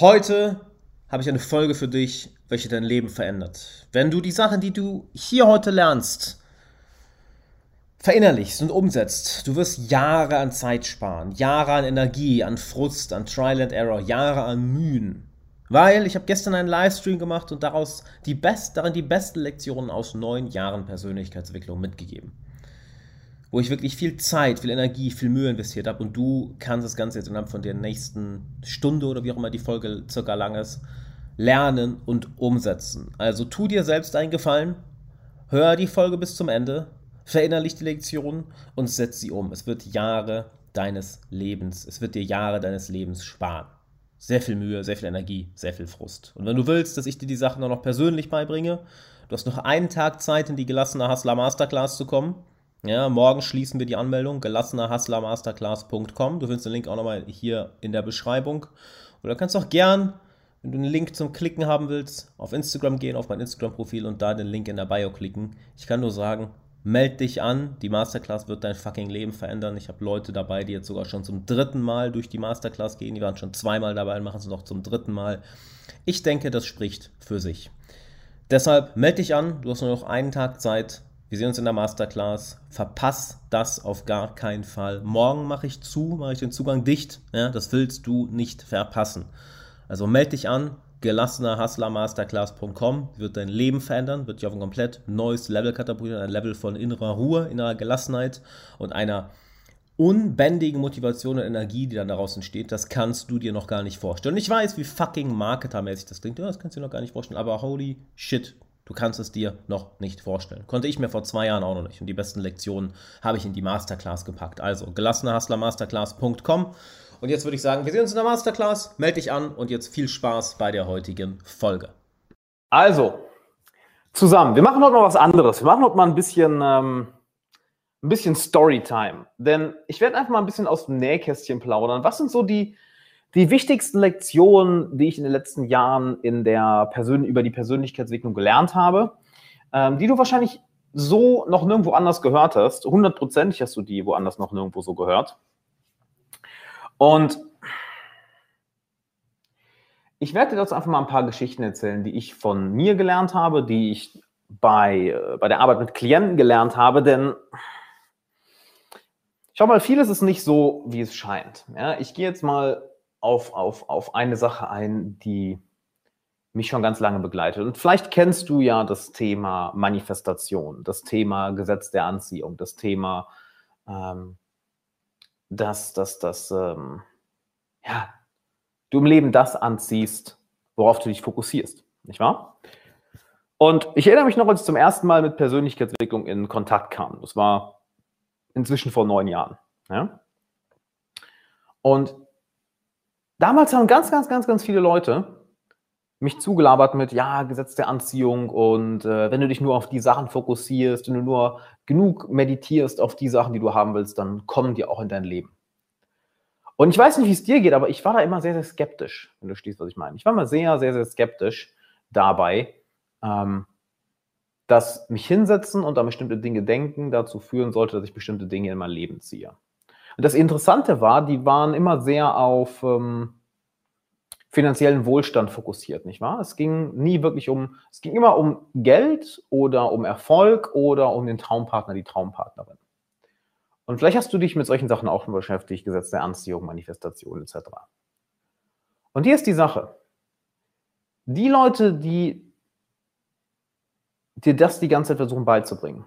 Heute habe ich eine Folge für dich, welche dein Leben verändert. Wenn du die Sachen, die du hier heute lernst, verinnerlichst und umsetzt, du wirst Jahre an Zeit sparen, Jahre an Energie, an Frust, an Trial and Error, Jahre an Mühen. Weil ich habe gestern einen Livestream gemacht und daraus die best, darin die besten Lektionen aus neun Jahren Persönlichkeitsentwicklung mitgegeben. Wo ich wirklich viel Zeit, viel Energie, viel Mühe investiert habe und du kannst das Ganze jetzt innerhalb von der nächsten Stunde oder wie auch immer die Folge circa lang ist, lernen und umsetzen. Also tu dir selbst einen Gefallen, hör die Folge bis zum Ende, verinnerlich die Lektion und setz sie um. Es wird Jahre deines Lebens, es wird dir Jahre deines Lebens sparen. Sehr viel Mühe, sehr viel Energie, sehr viel Frust. Und wenn du willst, dass ich dir die Sachen auch noch persönlich beibringe, du hast noch einen Tag Zeit, in die gelassene Hustler Masterclass zu kommen. Ja, morgen schließen wir die Anmeldung, gelassenerhustlermasterclass.com. Du findest den Link auch nochmal hier in der Beschreibung. Oder kannst auch gern, wenn du einen Link zum Klicken haben willst, auf Instagram gehen, auf mein Instagram-Profil und da den Link in der Bio klicken. Ich kann nur sagen, Meld dich an, die Masterclass wird dein fucking Leben verändern. Ich habe Leute dabei, die jetzt sogar schon zum dritten Mal durch die Masterclass gehen. Die waren schon zweimal dabei und machen es noch zum dritten Mal. Ich denke, das spricht für sich. Deshalb melde dich an, du hast nur noch einen Tag Zeit. Wir sehen uns in der Masterclass. Verpass das auf gar keinen Fall. Morgen mache ich zu, mache ich den Zugang dicht. Ja, das willst du nicht verpassen. Also melde dich an, gelassener Hustlermasterclass.com wird dein Leben verändern, wird dich auf ein komplett neues Level katapultieren, ein Level von innerer Ruhe, innerer Gelassenheit und einer unbändigen Motivation und Energie, die dann daraus entsteht, das kannst du dir noch gar nicht vorstellen. Und ich weiß, wie fucking marketermäßig das klingt, ja, das kannst du dir noch gar nicht vorstellen, aber holy shit, du kannst es dir noch nicht vorstellen. Konnte ich mir vor zwei Jahren auch noch nicht. Und die besten Lektionen habe ich in die Masterclass gepackt. Also gelassenerhustlermasterclass.com und jetzt würde ich sagen, wir sehen uns in der Masterclass. Melde dich an und jetzt viel Spaß bei der heutigen Folge. Also, zusammen, wir machen heute mal was anderes. Wir machen heute mal ein bisschen, ähm, ein bisschen Storytime. Denn ich werde einfach mal ein bisschen aus dem Nähkästchen plaudern. Was sind so die, die wichtigsten Lektionen, die ich in den letzten Jahren in der Persön über die Persönlichkeitsentwicklung gelernt habe, ähm, die du wahrscheinlich so noch nirgendwo anders gehört hast. Hundertprozentig hast du die woanders noch nirgendwo so gehört. Und ich werde dir dazu einfach mal ein paar Geschichten erzählen, die ich von mir gelernt habe, die ich bei, äh, bei der Arbeit mit Klienten gelernt habe, denn schau mal, vieles ist nicht so, wie es scheint. Ja, ich gehe jetzt mal auf, auf, auf eine Sache ein, die mich schon ganz lange begleitet. Und vielleicht kennst du ja das Thema Manifestation, das Thema Gesetz der Anziehung, das Thema ähm, dass, dass, dass ähm, ja, du im Leben das anziehst, worauf du dich fokussierst, nicht wahr? Und ich erinnere mich noch, als ich zum ersten Mal mit Persönlichkeitsentwicklung in Kontakt kam. Das war inzwischen vor neun Jahren. Ja? Und damals haben ganz, ganz, ganz, ganz viele Leute mich zugelabert mit, ja, Gesetz der Anziehung und äh, wenn du dich nur auf die Sachen fokussierst, wenn du nur genug meditierst auf die Sachen, die du haben willst, dann kommen die auch in dein Leben. Und ich weiß nicht, wie es dir geht, aber ich war da immer sehr, sehr skeptisch, wenn du stehst, was ich meine. Ich war immer sehr, sehr, sehr skeptisch dabei, ähm, dass mich hinsetzen und an bestimmte Dinge denken dazu führen sollte, dass ich bestimmte Dinge in mein Leben ziehe. Das Interessante war, die waren immer sehr auf... Ähm, finanziellen Wohlstand fokussiert, nicht wahr? Es ging nie wirklich um, es ging immer um Geld oder um Erfolg oder um den Traumpartner, die Traumpartnerin. Und vielleicht hast du dich mit solchen Sachen auch schon beschäftigt, Gesetz der Anziehung, Manifestation etc. Und hier ist die Sache. Die Leute, die dir das die ganze Zeit versuchen beizubringen,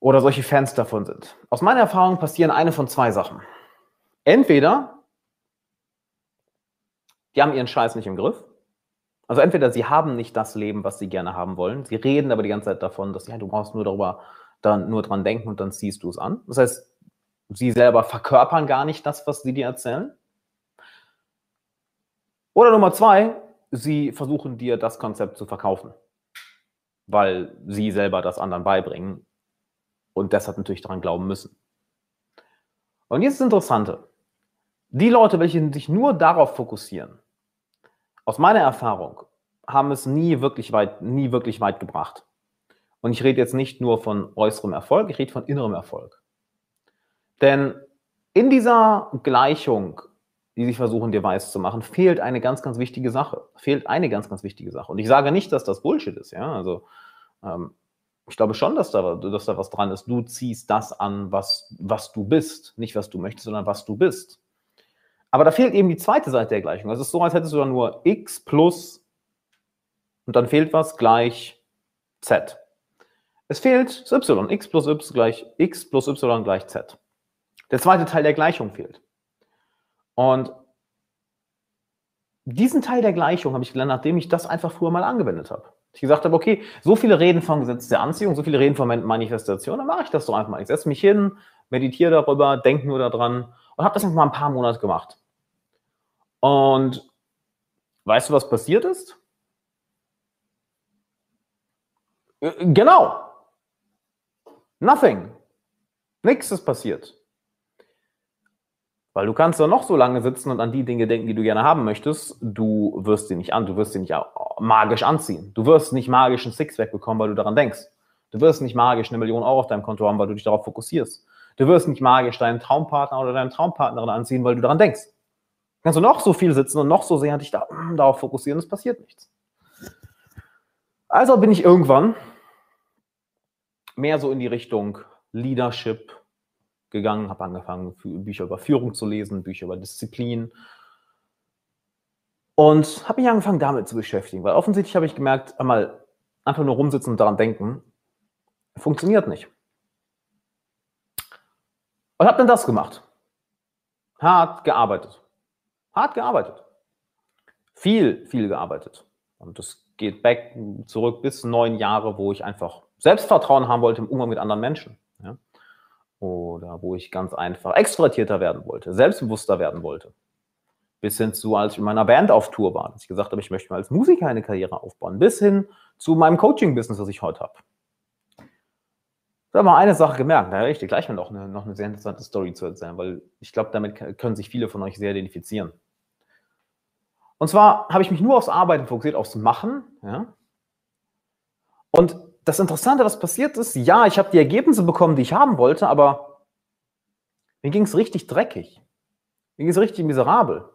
oder solche Fans davon sind. Aus meiner Erfahrung passieren eine von zwei Sachen. Entweder die haben ihren Scheiß nicht im Griff. Also entweder sie haben nicht das Leben, was sie gerne haben wollen. Sie reden aber die ganze Zeit davon, dass ja, du brauchst nur darüber, dann nur dran denken und dann ziehst du es an. Das heißt, sie selber verkörpern gar nicht das, was sie dir erzählen. Oder Nummer zwei, sie versuchen dir das Konzept zu verkaufen, weil sie selber das anderen beibringen und deshalb natürlich daran glauben müssen. Und jetzt das Interessante. Die Leute, welche sich nur darauf fokussieren, aus meiner Erfahrung, haben es nie wirklich weit, nie wirklich weit gebracht. Und ich rede jetzt nicht nur von äußerem Erfolg, ich rede von innerem Erfolg. Denn in dieser Gleichung die sich versuchen, dir weiß zu machen, fehlt eine ganz, ganz wichtige Sache. Fehlt eine ganz, ganz wichtige Sache. Und ich sage nicht, dass das Bullshit ist, ja. Also ähm, ich glaube schon, dass da, dass da was dran ist. Du ziehst das an, was, was du bist. Nicht, was du möchtest, sondern was du bist. Aber da fehlt eben die zweite Seite der Gleichung. Es ist so, als hättest du dann nur x plus und dann fehlt was gleich z. Es fehlt y. x plus y gleich x plus y gleich z. Der zweite Teil der Gleichung fehlt. Und diesen Teil der Gleichung habe ich gelernt, nachdem ich das einfach früher mal angewendet habe. Ich gesagt habe, okay, so viele reden vom Gesetz der Anziehung, so viele reden von Manifestation, dann mache ich das doch einfach mal. Ich setze mich hin, meditiere darüber, denke nur daran und habe das einfach mal ein paar Monate gemacht. Und weißt du, was passiert ist? Äh, genau. Nothing. Nichts ist passiert. Weil du kannst da noch so lange sitzen und an die Dinge denken, die du gerne haben möchtest. Du wirst sie nicht an, du wirst sie nicht magisch anziehen. Du wirst nicht magisch ein Sixpack bekommen, weil du daran denkst. Du wirst nicht magisch eine Million Euro auf deinem Konto haben, weil du dich darauf fokussierst. Du wirst nicht magisch deinen Traumpartner oder deine Traumpartnerin anziehen, weil du daran denkst. Kannst du noch so viel sitzen und noch so sehr dich da, mm, darauf fokussieren, es passiert nichts. Also bin ich irgendwann mehr so in die Richtung Leadership, gegangen, habe angefangen, Bücher über Führung zu lesen, Bücher über Disziplin. Und habe mich angefangen, damit zu beschäftigen, weil offensichtlich habe ich gemerkt, einmal einfach nur rumsitzen und daran denken, funktioniert nicht. Und habe dann das gemacht. Hart gearbeitet. Hart gearbeitet. Viel, viel gearbeitet. Und das geht back zurück bis neun Jahre, wo ich einfach Selbstvertrauen haben wollte im Umgang mit anderen Menschen. Ja? oder wo ich ganz einfach extrovertierter werden wollte, selbstbewusster werden wollte. Bis hin zu, als ich in meiner Band auf Tour war, dass ich gesagt habe, ich möchte mal als Musiker eine Karriere aufbauen, bis hin zu meinem Coaching-Business, das ich heute habe. Ich habe mal eine Sache gemerkt, da habe ich dir gleich mal noch eine, noch eine sehr interessante Story zu erzählen, weil ich glaube, damit können sich viele von euch sehr identifizieren. Und zwar habe ich mich nur aufs Arbeiten fokussiert, aufs Machen. Ja? Und das Interessante, was passiert ist, ja, ich habe die Ergebnisse bekommen, die ich haben wollte, aber mir ging es richtig dreckig. Mir ging es richtig miserabel.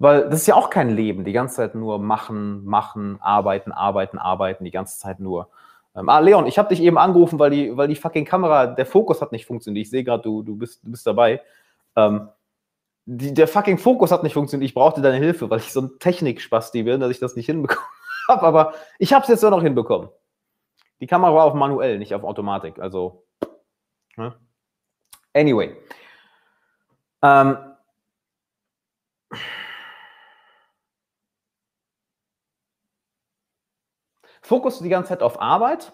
Weil das ist ja auch kein Leben, die ganze Zeit nur machen, machen, arbeiten, arbeiten, arbeiten, die ganze Zeit nur. Ähm, ah, Leon, ich habe dich eben angerufen, weil die, weil die fucking Kamera, der Fokus hat nicht funktioniert. Ich sehe gerade, du, du, bist, du bist dabei. Ähm, die, der fucking Fokus hat nicht funktioniert. Ich brauchte deine Hilfe, weil ich so ein Technikspasti bin, dass ich das nicht hinbekommen habe. Aber ich habe es jetzt doch noch hinbekommen. Die Kamera war auf manuell, nicht auf Automatik. Also, ne? anyway. Ähm, Fokus die ganze Zeit auf Arbeit.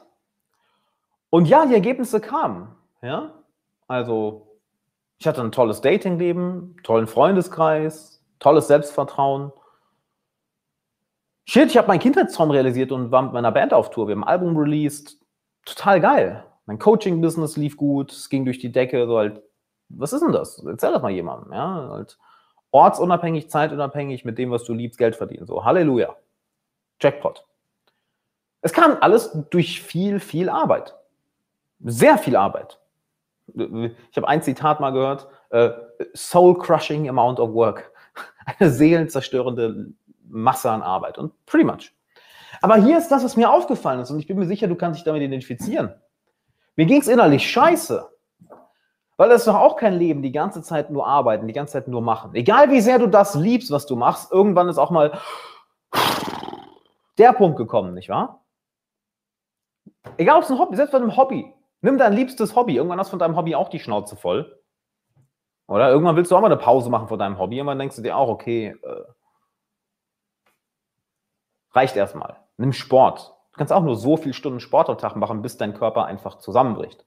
Und ja, die Ergebnisse kamen. Ja? Also, ich hatte ein tolles Datingleben, tollen Freundeskreis, tolles Selbstvertrauen. Shit, ich habe meinen Kindheitstraum realisiert und war mit meiner Band auf Tour. Wir haben ein Album released. Total geil. Mein Coaching-Business lief gut, es ging durch die Decke. So halt, was ist denn das? Erzähl das mal jemandem. Ja? Halt, ortsunabhängig, zeitunabhängig, mit dem, was du liebst, Geld verdienen. So, Halleluja. Jackpot. Es kam alles durch viel, viel Arbeit. Sehr viel Arbeit. Ich habe ein Zitat mal gehört: uh, Soul-crushing amount of work. Eine seelenzerstörende Masse an Arbeit. Und pretty much. Aber hier ist das, was mir aufgefallen ist. Und ich bin mir sicher, du kannst dich damit identifizieren. Mir ging es innerlich scheiße. Weil das ist doch auch kein Leben, die ganze Zeit nur arbeiten, die ganze Zeit nur machen. Egal wie sehr du das liebst, was du machst, irgendwann ist auch mal der Punkt gekommen, nicht wahr? Egal ob es ein Hobby, selbst bei einem Hobby. Nimm dein liebstes Hobby. Irgendwann hast du von deinem Hobby auch die Schnauze voll. Oder irgendwann willst du auch mal eine Pause machen von deinem Hobby. Irgendwann denkst du dir auch, okay, äh, Reicht erstmal. Nimm Sport. Du kannst auch nur so viele Stunden Sport am Tag machen, bis dein Körper einfach zusammenbricht.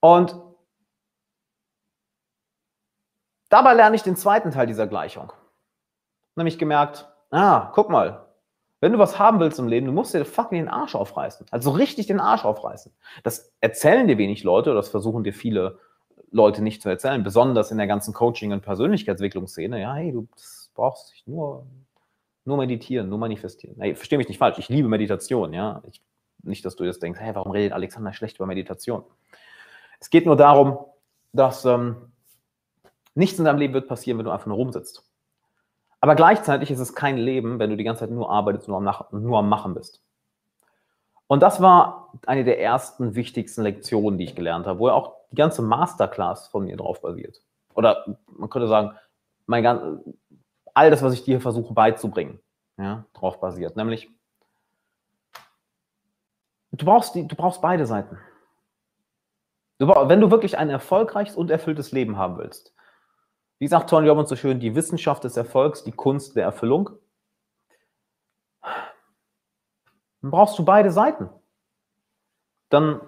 Und dabei lerne ich den zweiten Teil dieser Gleichung. Nämlich gemerkt, ah, guck mal, wenn du was haben willst im Leben, du musst dir fucking den Arsch aufreißen. Also richtig den Arsch aufreißen. Das erzählen dir wenig Leute, das versuchen dir viele Leute nicht zu erzählen, besonders in der ganzen Coaching- und Persönlichkeitsentwicklungsszene. Ja, hey, du brauchst dich nur nur meditieren, nur manifestieren. Hey, versteh mich nicht falsch, ich liebe Meditation, ja. Ich, nicht, dass du jetzt denkst, hey, warum redet Alexander schlecht über Meditation? Es geht nur darum, dass ähm, Nichts in deinem Leben wird passieren, wenn du einfach nur rumsitzt. Aber gleichzeitig ist es kein Leben, wenn du die ganze Zeit nur arbeitest, nur am, Nach nur am Machen bist. Und das war eine der ersten wichtigsten Lektionen, die ich gelernt habe, wo ja auch die ganze Masterclass von mir drauf basiert. Oder man könnte sagen, mein ganz, all das, was ich dir versuche beizubringen, ja, drauf basiert. Nämlich, du brauchst, die, du brauchst beide Seiten. Du, wenn du wirklich ein erfolgreiches und erfülltes Leben haben willst, wie sagt Tony Robbins so schön, die Wissenschaft des Erfolgs, die Kunst der Erfüllung, dann brauchst du beide Seiten. Dann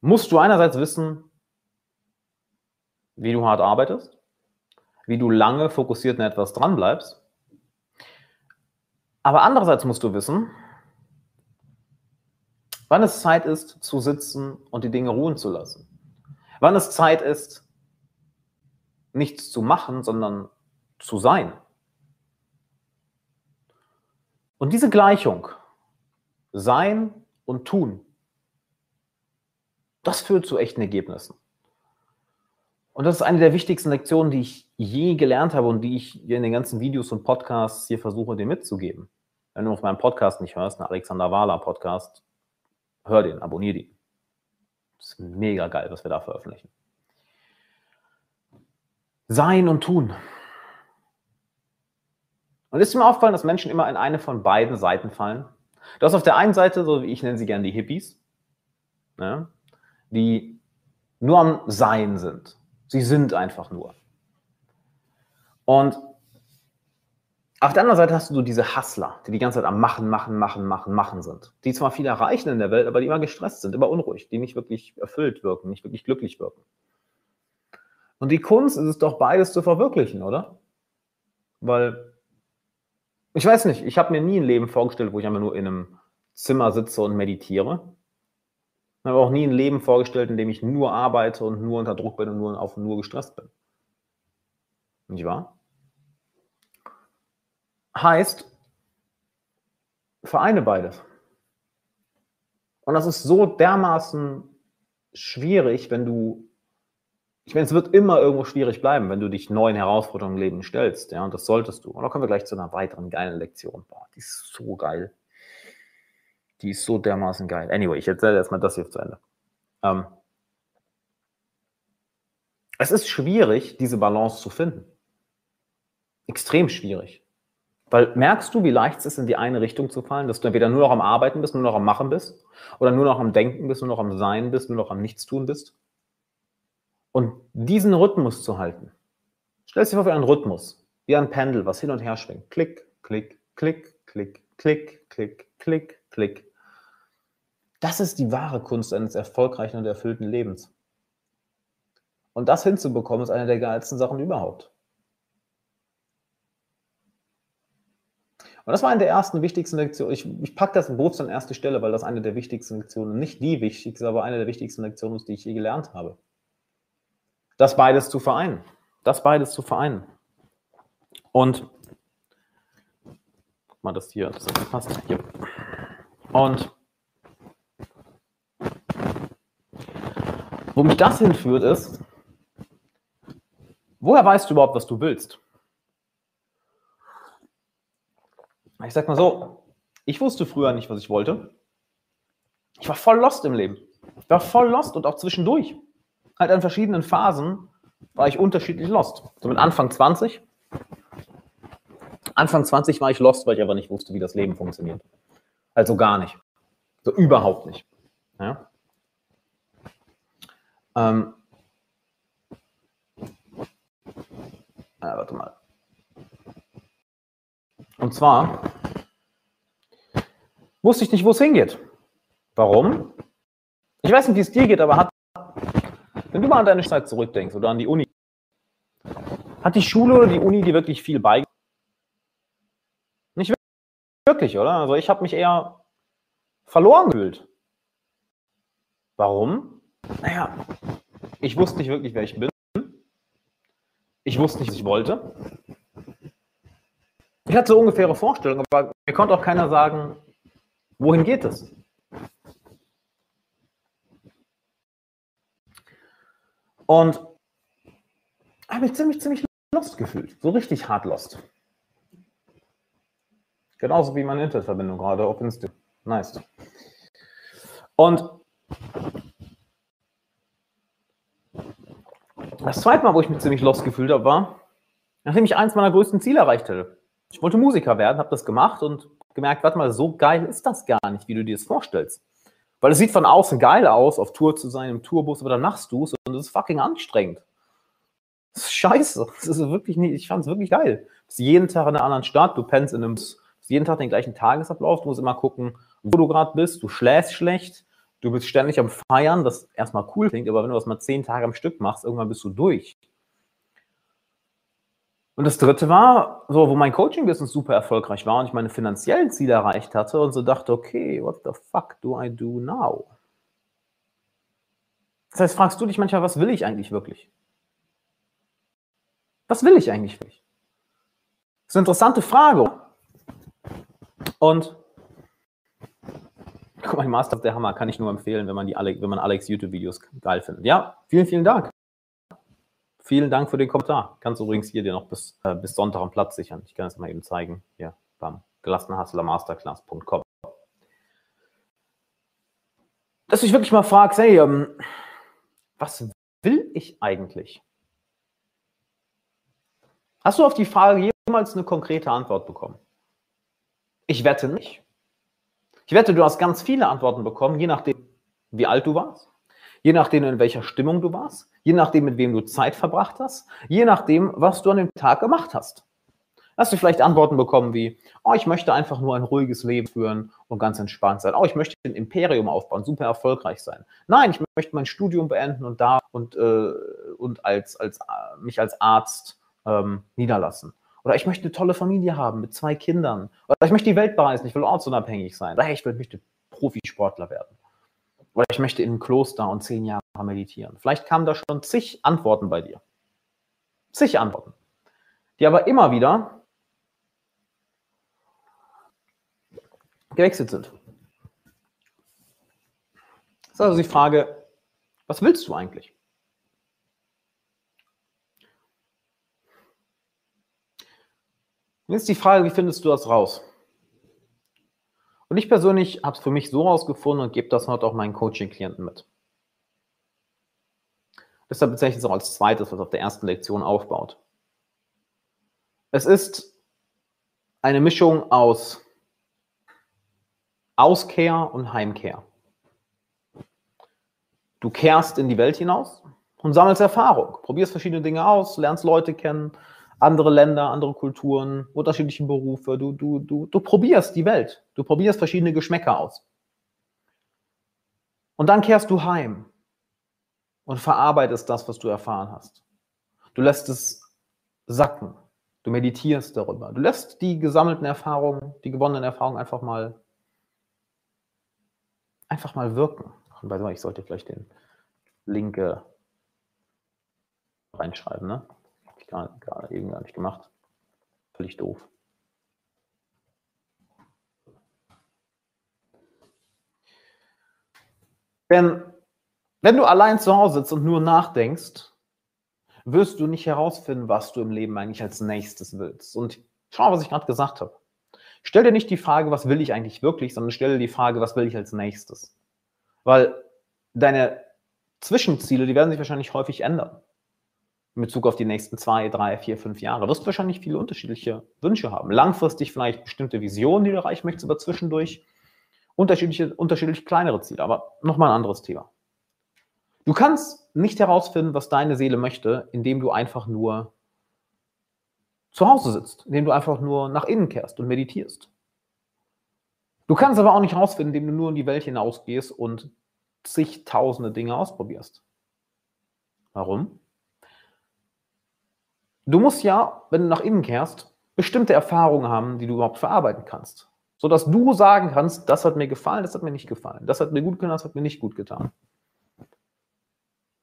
musst du einerseits wissen, wie du hart arbeitest, wie du lange fokussiert in etwas dranbleibst. Aber andererseits musst du wissen, wann es Zeit ist, zu sitzen und die Dinge ruhen zu lassen. Wann es Zeit ist, nichts zu machen, sondern zu sein. Und diese Gleichung, sein und tun, das führt zu echten Ergebnissen. Und das ist eine der wichtigsten Lektionen, die ich je gelernt habe und die ich in den ganzen Videos und Podcasts hier versuche, dir mitzugeben. Wenn du auf meinem Podcast nicht hörst, einen Alexander Wahler Podcast, hör den, abonnier den. Das ist mega geil, was wir da veröffentlichen. Sein und tun. Und ist mir aufgefallen, dass Menschen immer in eine von beiden Seiten fallen. Du hast auf der einen Seite, so wie ich nenne sie gerne die Hippies, ne, die nur am Sein sind. Sie sind einfach nur. Und auf der anderen Seite hast du diese Hustler, die die ganze Zeit am Machen, Machen, Machen, Machen, Machen sind. Die zwar viel erreichen in der Welt, aber die immer gestresst sind, immer unruhig, die nicht wirklich erfüllt wirken, nicht wirklich glücklich wirken. Und die Kunst ist es doch beides zu verwirklichen, oder? Weil, ich weiß nicht, ich habe mir nie ein Leben vorgestellt, wo ich einfach nur in einem Zimmer sitze und meditiere. Ich habe auch nie ein Leben vorgestellt, in dem ich nur arbeite und nur unter Druck bin und nur auf nur gestresst bin. Nicht wahr? Heißt, vereine beides. Und das ist so dermaßen schwierig, wenn du, ich meine, es wird immer irgendwo schwierig bleiben, wenn du dich neuen Herausforderungen im Leben stellst, ja, und das solltest du. Und da kommen wir gleich zu einer weiteren geilen Lektion. Boah, die ist so geil. Die ist so dermaßen geil. Anyway, ich erzähle erstmal das hier zu Ende. Ähm, es ist schwierig, diese Balance zu finden. Extrem schwierig. Weil merkst du, wie leicht es ist, in die eine Richtung zu fallen, dass du entweder nur noch am Arbeiten bist, nur noch am Machen bist, oder nur noch am Denken bist, nur noch am Sein bist, nur noch am Nichtstun bist? Und diesen Rhythmus zu halten. Stell dir vor wie ein Rhythmus, wie ein Pendel, was hin und her schwingt. Klick, klick, klick, klick, klick, klick, klick, klick. Das ist die wahre Kunst eines erfolgreichen und erfüllten Lebens. Und das hinzubekommen, ist eine der geilsten Sachen überhaupt. Und das war eine der ersten wichtigsten Lektionen. Ich, ich packe das bewusst an erste Stelle, weil das eine der wichtigsten Lektionen, nicht die wichtigste, aber eine der wichtigsten Lektionen ist, die ich je gelernt habe. Das beides zu vereinen. Das beides zu vereinen. Und mal, das hier, das passt. Hier. Und Wo mich das hinführt ist, woher weißt du überhaupt, was du willst? Ich sag mal so, ich wusste früher nicht, was ich wollte. Ich war voll lost im Leben. Ich war voll lost und auch zwischendurch. Halt an verschiedenen Phasen war ich unterschiedlich lost. So mit Anfang 20. Anfang 20 war ich lost, weil ich aber nicht wusste, wie das Leben funktioniert. Also gar nicht. So überhaupt nicht. Ja? Ähm, äh, warte mal. Und zwar wusste ich nicht, wo es hingeht. Warum? Ich weiß nicht, wie es dir geht, aber hat, wenn du mal an deine Zeit zurückdenkst oder an die Uni, hat die Schule oder die Uni dir wirklich viel beigebracht? Nicht wirklich, oder? Also ich habe mich eher verloren gefühlt. Warum? Naja, ich wusste nicht wirklich, wer ich bin. Ich wusste nicht, was ich wollte. Ich hatte so ungefähre Vorstellungen, aber mir konnte auch keiner sagen, wohin geht es? Und habe mich ziemlich, ziemlich lost gefühlt. So richtig hart lost. Genauso wie meine Internetverbindung gerade auf Instagram. Nice. Und das zweite Mal, wo ich mich ziemlich lost gefühlt habe, war, nachdem ich eins meiner größten Ziele erreicht hatte. Ich wollte Musiker werden, habe das gemacht und gemerkt, warte mal, so geil ist das gar nicht, wie du dir das vorstellst. Weil es sieht von außen geil aus, auf Tour zu sein, im Tourbus, aber dann machst du es und es ist fucking anstrengend. Das ist scheiße. Das ist wirklich nicht, ich fand es wirklich geil. Du bist jeden Tag in einer anderen Stadt, du pennst in einem, jeden Tag den gleichen Tagesablauf, du musst immer gucken, wo du gerade bist, du schläfst schlecht, du bist ständig am Feiern, was erstmal cool klingt, aber wenn du das mal zehn Tage am Stück machst, irgendwann bist du durch. Und das dritte war, so, wo mein Coaching-Business super erfolgreich war und ich meine finanziellen Ziele erreicht hatte und so dachte, okay, what the fuck do I do now? Das heißt, fragst du dich manchmal, was will ich eigentlich wirklich? Was will ich eigentlich wirklich? Das ist eine interessante Frage. Und guck mal, Master der Hammer kann ich nur empfehlen, wenn man, die Alex, wenn man Alex YouTube-Videos geil findet. Ja, vielen, vielen Dank. Vielen Dank für den Kommentar. Kannst übrigens hier dir noch bis, äh, bis Sonntag am Platz sichern. Ich kann es mal eben zeigen. Hier beim gelassenhustlermasterclass.com. Dass du dich wirklich mal fragst, hey, ähm, was will ich eigentlich? Hast du auf die Frage jemals eine konkrete Antwort bekommen? Ich wette nicht. Ich wette, du hast ganz viele Antworten bekommen, je nachdem, wie alt du warst, je nachdem, in welcher Stimmung du warst, je nachdem, mit wem du Zeit verbracht hast, je nachdem, was du an dem Tag gemacht hast. Hast du vielleicht Antworten bekommen wie, oh, ich möchte einfach nur ein ruhiges Leben führen und ganz entspannt sein. Oh, ich möchte ein Imperium aufbauen, super erfolgreich sein. Nein, ich möchte mein Studium beenden und da und, äh, und als, als, mich als Arzt ähm, niederlassen. Oder ich möchte eine tolle Familie haben mit zwei Kindern. Oder ich möchte die Welt bereisen, ich will ortsunabhängig sein. Oder ich möchte Profisportler werden. Oder ich möchte in ein Kloster und zehn Jahre meditieren. Vielleicht kamen da schon zig Antworten bei dir. Zig Antworten. Die aber immer wieder gewechselt sind. Das ist also die Frage, was willst du eigentlich? Jetzt die Frage, wie findest du das raus? Und ich persönlich habe es für mich so rausgefunden und gebe das heute auch meinen Coaching-Klienten mit. Deshalb bezeichne ich es auch als zweites, was auf der ersten Lektion aufbaut. Es ist eine Mischung aus Auskehr und Heimkehr. Du kehrst in die Welt hinaus und sammelst Erfahrung, probierst verschiedene Dinge aus, lernst Leute kennen, andere Länder, andere Kulturen, unterschiedliche Berufe. Du, du, du, du probierst die Welt. Du probierst verschiedene Geschmäcker aus. Und dann kehrst du heim und verarbeitest das, was du erfahren hast. Du lässt es sacken. Du meditierst darüber. Du lässt die gesammelten Erfahrungen, die gewonnenen Erfahrungen einfach mal, einfach mal wirken. Ich sollte vielleicht den Link äh, reinschreiben, ne? Gerade, gerade eben gar nicht gemacht. Völlig doof. Denn wenn du allein zu Hause sitzt und nur nachdenkst, wirst du nicht herausfinden, was du im Leben eigentlich als nächstes willst. Und schau, was ich gerade gesagt habe. Stell dir nicht die Frage, was will ich eigentlich wirklich, sondern stell dir die Frage, was will ich als nächstes. Weil deine Zwischenziele, die werden sich wahrscheinlich häufig ändern. In Bezug auf die nächsten zwei, drei, vier, fünf Jahre. Du wirst wahrscheinlich viele unterschiedliche Wünsche haben. Langfristig vielleicht bestimmte Visionen, die du erreichen möchtest, aber zwischendurch unterschiedliche, unterschiedlich kleinere Ziele. Aber nochmal ein anderes Thema. Du kannst nicht herausfinden, was deine Seele möchte, indem du einfach nur zu Hause sitzt, indem du einfach nur nach innen kehrst und meditierst. Du kannst aber auch nicht herausfinden, indem du nur in die Welt hinausgehst und zigtausende Dinge ausprobierst. Warum? Du musst ja, wenn du nach innen kehrst, bestimmte Erfahrungen haben, die du überhaupt verarbeiten kannst. Sodass du sagen kannst, das hat mir gefallen, das hat mir nicht gefallen. Das hat mir gut getan, das hat mir nicht gut getan.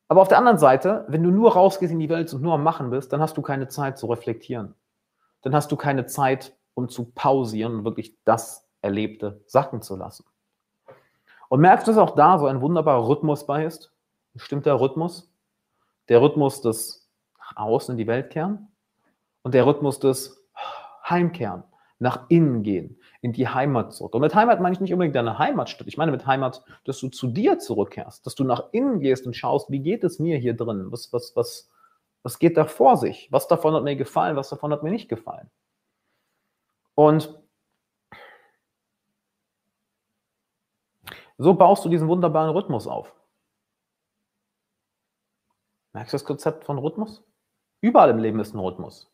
Aber auf der anderen Seite, wenn du nur rausgehst in die Welt und nur am Machen bist, dann hast du keine Zeit zu reflektieren. Dann hast du keine Zeit, um zu pausieren und wirklich das Erlebte sacken zu lassen. Und merkst du, dass auch da so ein wunderbarer Rhythmus bei ist? Ein bestimmter Rhythmus? Der Rhythmus des außen in die Welt kehren und der Rhythmus des Heimkehren, nach innen gehen, in die Heimat zurück. Und mit Heimat meine ich nicht unbedingt deine Heimatstadt. Ich meine mit Heimat, dass du zu dir zurückkehrst, dass du nach innen gehst und schaust, wie geht es mir hier drin? Was, was, was, was geht da vor sich? Was davon hat mir gefallen? Was davon hat mir nicht gefallen? Und so baust du diesen wunderbaren Rhythmus auf. Merkst du das Konzept von Rhythmus? Überall im Leben ist ein Rhythmus.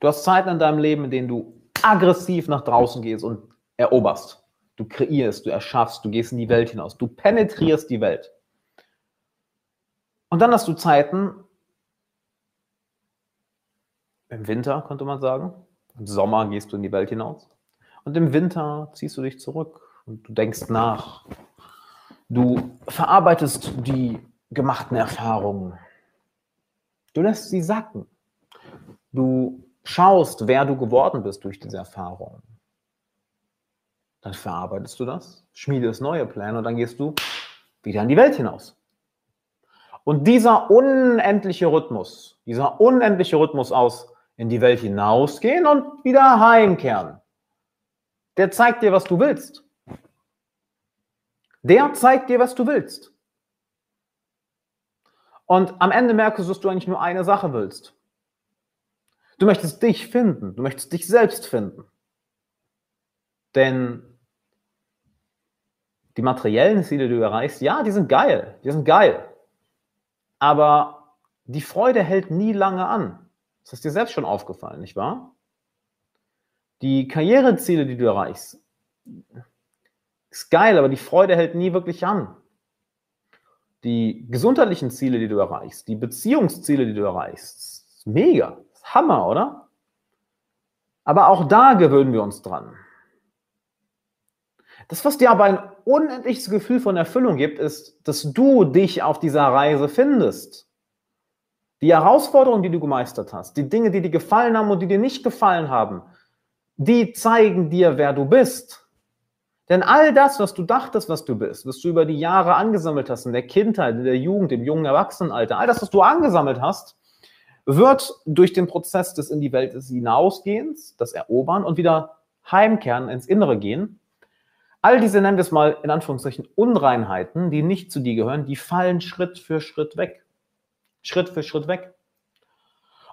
Du hast Zeiten in deinem Leben, in denen du aggressiv nach draußen gehst und eroberst. Du kreierst, du erschaffst, du gehst in die Welt hinaus, du penetrierst die Welt. Und dann hast du Zeiten, im Winter könnte man sagen, im Sommer gehst du in die Welt hinaus. Und im Winter ziehst du dich zurück und du denkst nach. Du verarbeitest die gemachten Erfahrungen. Du lässt sie sacken. Du schaust, wer du geworden bist durch diese Erfahrung. Dann verarbeitest du das, schmiedest neue Pläne und dann gehst du wieder in die Welt hinaus. Und dieser unendliche Rhythmus, dieser unendliche Rhythmus aus in die Welt hinausgehen und wieder heimkehren, der zeigt dir, was du willst. Der zeigt dir, was du willst. Und am Ende merkst du, dass du eigentlich nur eine Sache willst. Du möchtest dich finden, du möchtest dich selbst finden. Denn die materiellen Ziele, die du erreichst, ja, die sind geil, die sind geil. Aber die Freude hält nie lange an. Das ist dir selbst schon aufgefallen, nicht wahr? Die Karriereziele, die du erreichst, ist geil, aber die Freude hält nie wirklich an die gesundheitlichen Ziele, die du erreichst, die Beziehungsziele, die du erreichst, mega, Hammer, oder? Aber auch da gewöhnen wir uns dran. Das, was dir aber ein unendliches Gefühl von Erfüllung gibt, ist, dass du dich auf dieser Reise findest. Die Herausforderungen, die du gemeistert hast, die Dinge, die dir gefallen haben und die dir nicht gefallen haben, die zeigen dir, wer du bist. Denn all das, was du dachtest, was du bist, was du über die Jahre angesammelt hast, in der Kindheit, in der Jugend, im jungen Erwachsenenalter, all das, was du angesammelt hast, wird durch den Prozess des in die Welt des Hinausgehens, das Erobern und wieder Heimkehren ins Innere gehen, all diese, nennen wir es mal in Anführungszeichen, Unreinheiten, die nicht zu dir gehören, die fallen Schritt für Schritt weg. Schritt für Schritt weg.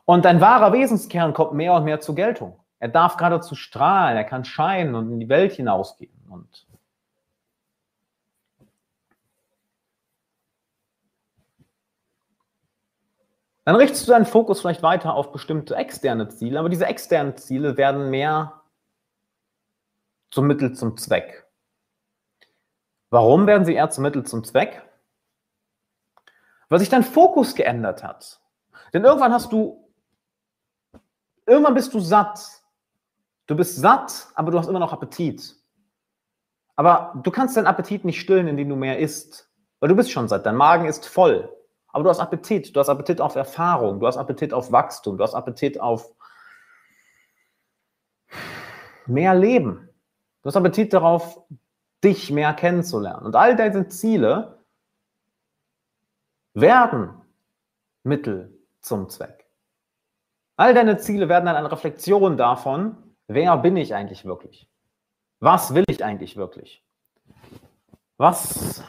Und dein wahrer Wesenskern kommt mehr und mehr zur Geltung. Er darf geradezu strahlen, er kann scheinen und in die Welt hinausgehen. Und dann richtest du deinen Fokus vielleicht weiter auf bestimmte externe Ziele, aber diese externen Ziele werden mehr zum Mittel zum Zweck. Warum werden sie eher zum Mittel zum Zweck? Weil sich dein Fokus geändert hat. Denn irgendwann hast du, irgendwann bist du satt. Du bist satt, aber du hast immer noch Appetit. Aber du kannst deinen Appetit nicht stillen, indem du mehr isst. Weil du bist schon satt, dein Magen ist voll. Aber du hast Appetit, du hast Appetit auf Erfahrung, du hast Appetit auf Wachstum, du hast Appetit auf mehr Leben. Du hast Appetit darauf, dich mehr kennenzulernen. Und all deine Ziele werden Mittel zum Zweck. All deine Ziele werden dann eine Reflexion davon, wer bin ich eigentlich wirklich? Was will ich eigentlich wirklich? Was,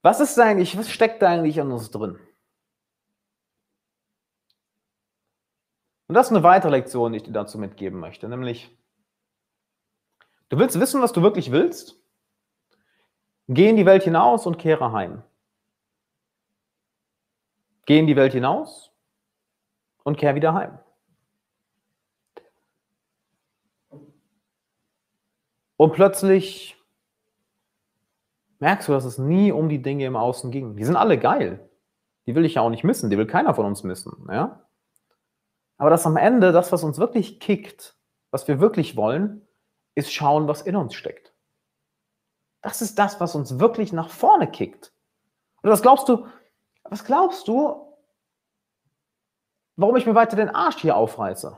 was ist eigentlich, was steckt da eigentlich an uns drin? Und das ist eine weitere Lektion, die ich dir dazu mitgeben möchte, nämlich, du willst wissen, was du wirklich willst? Geh in die Welt hinaus und kehre heim. Geh in die Welt hinaus und kehr wieder heim. Und plötzlich merkst du, dass es nie um die Dinge im Außen ging. Die sind alle geil. Die will ich ja auch nicht missen. Die will keiner von uns missen. Ja? Aber dass am Ende das, was uns wirklich kickt, was wir wirklich wollen, ist schauen, was in uns steckt. Das ist das, was uns wirklich nach vorne kickt. Und was glaubst du, was glaubst du, warum ich mir weiter den Arsch hier aufreiße?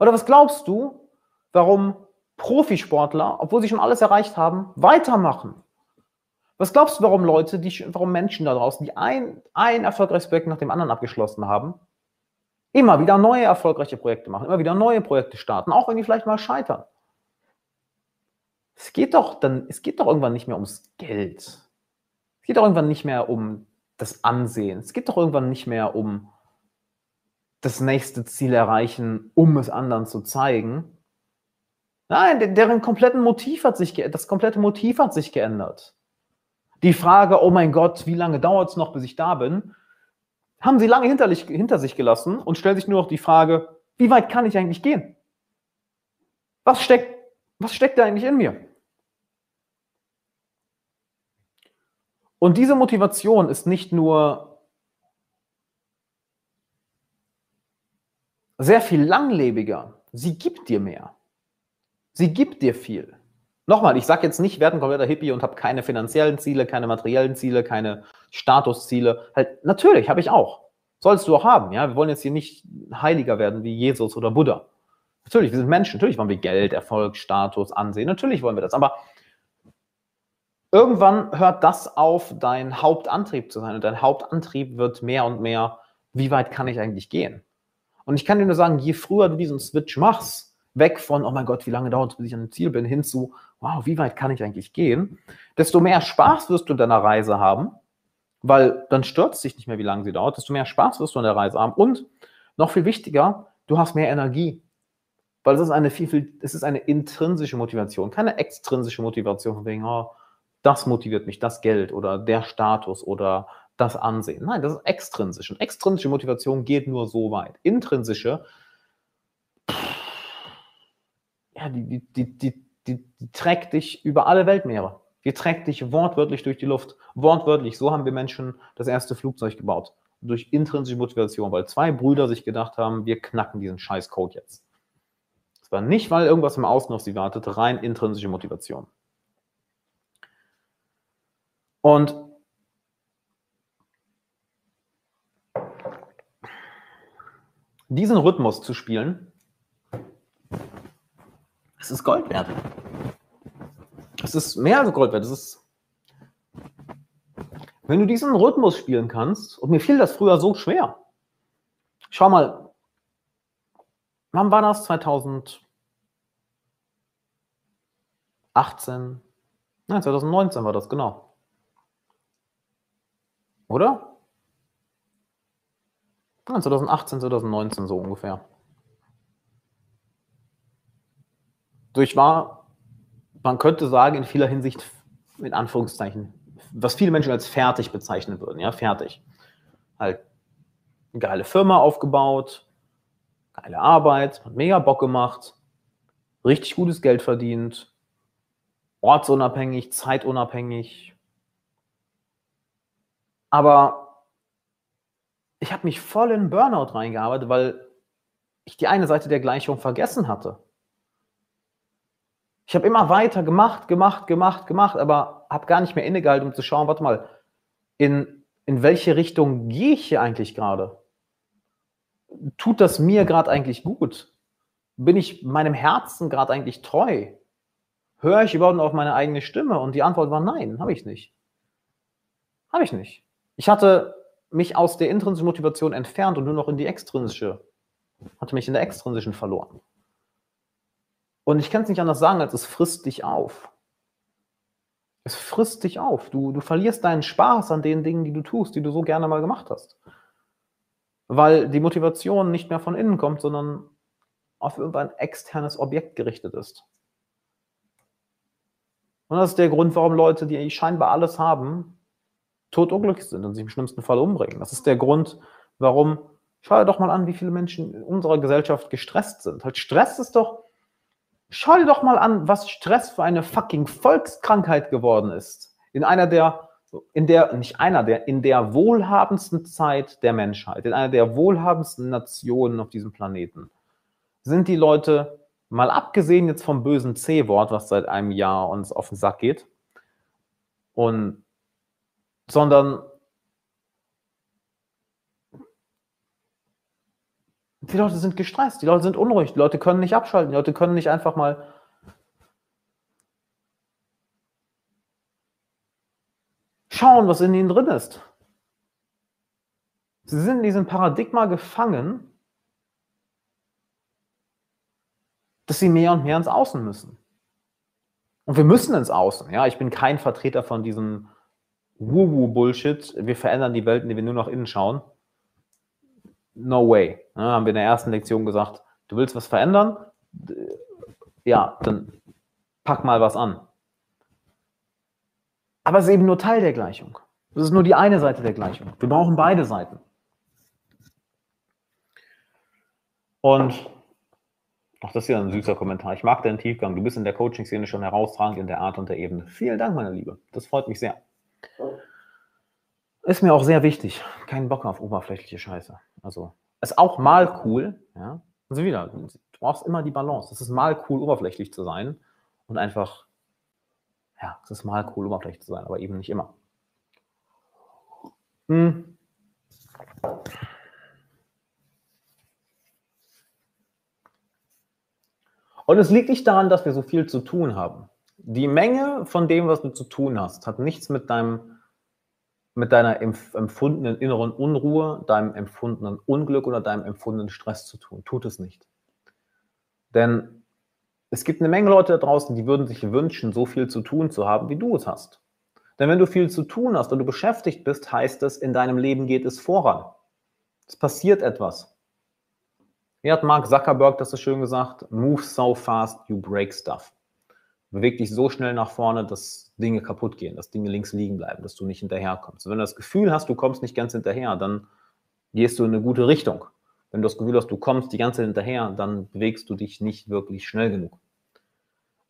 Oder was glaubst du, warum Profisportler, obwohl sie schon alles erreicht haben, weitermachen. Was glaubst du, warum Leute, die, warum Menschen da draußen, die ein, ein erfolgreiches Projekt nach dem anderen abgeschlossen haben, immer wieder neue erfolgreiche Projekte machen, immer wieder neue Projekte starten, auch wenn die vielleicht mal scheitern? Es geht doch dann, es geht doch irgendwann nicht mehr ums Geld. Es geht doch irgendwann nicht mehr um das Ansehen. Es geht doch irgendwann nicht mehr um das nächste Ziel erreichen, um es anderen zu zeigen. Nein, deren kompletten Motiv hat sich, das komplette Motiv hat sich geändert. Die Frage, oh mein Gott, wie lange dauert es noch, bis ich da bin, haben sie lange hinter, sich gelassen und stellen sich nur noch die Frage, wie weit kann ich eigentlich gehen? Was steckt, was steckt da eigentlich in mir? Und diese Motivation ist nicht nur sehr viel langlebiger, sie gibt dir mehr. Sie gibt dir viel. Nochmal, ich sage jetzt nicht, werde ein kompletter Hippie und habe keine finanziellen Ziele, keine materiellen Ziele, keine Statusziele. Halt, natürlich, habe ich auch. Sollst du auch haben, ja. Wir wollen jetzt hier nicht heiliger werden wie Jesus oder Buddha. Natürlich, wir sind Menschen. Natürlich wollen wir Geld, Erfolg, Status, Ansehen. Natürlich wollen wir das. Aber irgendwann hört das auf, dein Hauptantrieb zu sein. Und dein Hauptantrieb wird mehr und mehr, wie weit kann ich eigentlich gehen? Und ich kann dir nur sagen, je früher du diesen Switch machst, weg von, oh mein Gott, wie lange dauert es, bis ich an dem Ziel bin, hin zu, wow, wie weit kann ich eigentlich gehen, desto mehr Spaß wirst du in deiner Reise haben, weil dann es dich nicht mehr, wie lange sie dauert, desto mehr Spaß wirst du an der Reise haben. Und noch viel wichtiger, du hast mehr Energie. Weil es ist eine viel, viel, es ist eine intrinsische Motivation, keine extrinsische Motivation von wegen, oh, das motiviert mich, das Geld oder der Status oder das Ansehen. Nein, das ist extrinsisch. Und extrinsische Motivation geht nur so weit. Intrinsische, ja, die, die, die, die, die, trägt dich über alle Weltmeere. Die trägt dich wortwörtlich durch die Luft. Wortwörtlich. So haben wir Menschen das erste Flugzeug gebaut. Durch intrinsische Motivation, weil zwei Brüder sich gedacht haben, wir knacken diesen scheiß Code jetzt. Es war nicht, weil irgendwas im Außen auf sie wartet, rein intrinsische Motivation. Und diesen Rhythmus zu spielen, es ist Gold wert. Es ist mehr als Gold wert. Es ist, wenn du diesen Rhythmus spielen kannst, und mir fiel das früher so schwer. Schau mal, wann war das? 2018? Nein, 2019 war das, genau. Oder? 2018, 2019 so ungefähr. Durch war, man könnte sagen, in vieler Hinsicht, in Anführungszeichen, was viele Menschen als fertig bezeichnen würden, ja, fertig. Halt eine geile Firma aufgebaut, geile Arbeit, hat mega Bock gemacht, richtig gutes Geld verdient, ortsunabhängig, zeitunabhängig, aber ich habe mich voll in Burnout reingearbeitet, weil ich die eine Seite der Gleichung vergessen hatte. Ich habe immer weiter gemacht, gemacht, gemacht, gemacht, aber habe gar nicht mehr innegehalten, um zu schauen, warte mal, in, in welche Richtung gehe ich hier eigentlich gerade? Tut das mir gerade eigentlich gut? Bin ich meinem Herzen gerade eigentlich treu? Höre ich überhaupt noch auf meine eigene Stimme? Und die Antwort war nein, habe ich nicht. Habe ich nicht. Ich hatte mich aus der intrinsischen Motivation entfernt und nur noch in die extrinsische, hatte mich in der extrinsischen verloren. Und ich kann es nicht anders sagen, als es frisst dich auf. Es frisst dich auf. Du, du verlierst deinen Spaß an den Dingen, die du tust, die du so gerne mal gemacht hast. Weil die Motivation nicht mehr von innen kommt, sondern auf irgendein externes Objekt gerichtet ist. Und das ist der Grund, warum Leute, die scheinbar alles haben, totunglücklich sind und sich im schlimmsten Fall umbringen. Das ist der Grund, warum, schau dir doch mal an, wie viele Menschen in unserer Gesellschaft gestresst sind. Halt Stress ist doch, schau dir doch mal an, was Stress für eine fucking Volkskrankheit geworden ist. In einer der, in der, nicht einer der, in der wohlhabendsten Zeit der Menschheit, in einer der wohlhabendsten Nationen auf diesem Planeten, sind die Leute, mal abgesehen jetzt vom bösen C-Wort, was seit einem Jahr uns auf den Sack geht, und sondern die Leute sind gestresst, die Leute sind unruhig, die Leute können nicht abschalten, die Leute können nicht einfach mal schauen, was in ihnen drin ist. Sie sind in diesem Paradigma gefangen, dass sie mehr und mehr ins Außen müssen. Und wir müssen ins Außen. Ja, ich bin kein Vertreter von diesem Woo-Woo-Bullshit. Wir verändern die Welt, indem wir nur nach innen schauen. No way. Ja, haben wir in der ersten Lektion gesagt, du willst was verändern? Ja, dann pack mal was an. Aber es ist eben nur Teil der Gleichung. Das ist nur die eine Seite der Gleichung. Wir brauchen beide Seiten. Und auch das ist ja ein süßer Kommentar. Ich mag deinen Tiefgang. Du bist in der Coaching-Szene schon herausragend in der Art und der Ebene. Vielen Dank, meine Liebe. Das freut mich sehr. Ist mir auch sehr wichtig. Keinen Bock auf oberflächliche Scheiße. Also, ist auch mal cool. Ja? Also wieder, du brauchst immer die Balance. Es ist mal cool, oberflächlich zu sein und einfach, ja, es ist mal cool, oberflächlich zu sein, aber eben nicht immer. Hm. Und es liegt nicht daran, dass wir so viel zu tun haben. Die Menge von dem, was du zu tun hast, hat nichts mit deinem mit deiner empfundenen inneren Unruhe, deinem empfundenen Unglück oder deinem empfundenen Stress zu tun. Tut es nicht. Denn es gibt eine Menge Leute da draußen, die würden sich wünschen, so viel zu tun zu haben, wie du es hast. Denn wenn du viel zu tun hast und du beschäftigt bist, heißt es, in deinem Leben geht es voran. Es passiert etwas. Wie hat Mark Zuckerberg das so schön gesagt? Move so fast, you break stuff. Beweg dich so schnell nach vorne, dass Dinge kaputt gehen, dass Dinge links liegen bleiben, dass du nicht hinterherkommst. wenn du das Gefühl hast, du kommst nicht ganz hinterher, dann gehst du in eine gute Richtung. Wenn du das Gefühl hast, du kommst die ganze Zeit hinterher, dann bewegst du dich nicht wirklich schnell genug.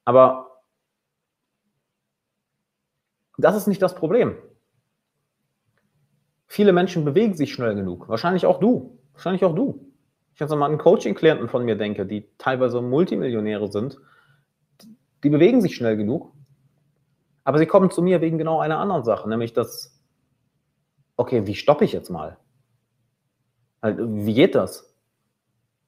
Aber das ist nicht das Problem. Viele Menschen bewegen sich schnell genug. Wahrscheinlich auch du. Wahrscheinlich auch du. Ich jetzt mal an Coaching-Klienten von mir denke, die teilweise Multimillionäre sind, die bewegen sich schnell genug, aber sie kommen zu mir wegen genau einer anderen Sache, nämlich das, okay, wie stoppe ich jetzt mal? Halt, wie geht das?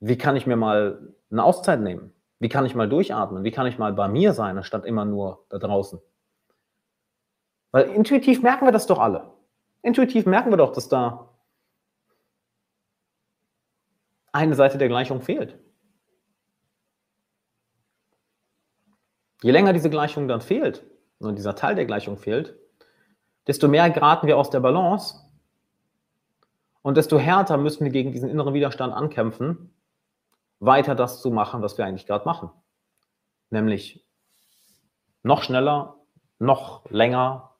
Wie kann ich mir mal eine Auszeit nehmen? Wie kann ich mal durchatmen? Wie kann ich mal bei mir sein, anstatt immer nur da draußen? Weil intuitiv merken wir das doch alle. Intuitiv merken wir doch, dass da eine Seite der Gleichung fehlt. Je länger diese Gleichung dann fehlt und dieser Teil der Gleichung fehlt, desto mehr geraten wir aus der Balance und desto härter müssen wir gegen diesen inneren Widerstand ankämpfen, weiter das zu machen, was wir eigentlich gerade machen. Nämlich noch schneller, noch länger,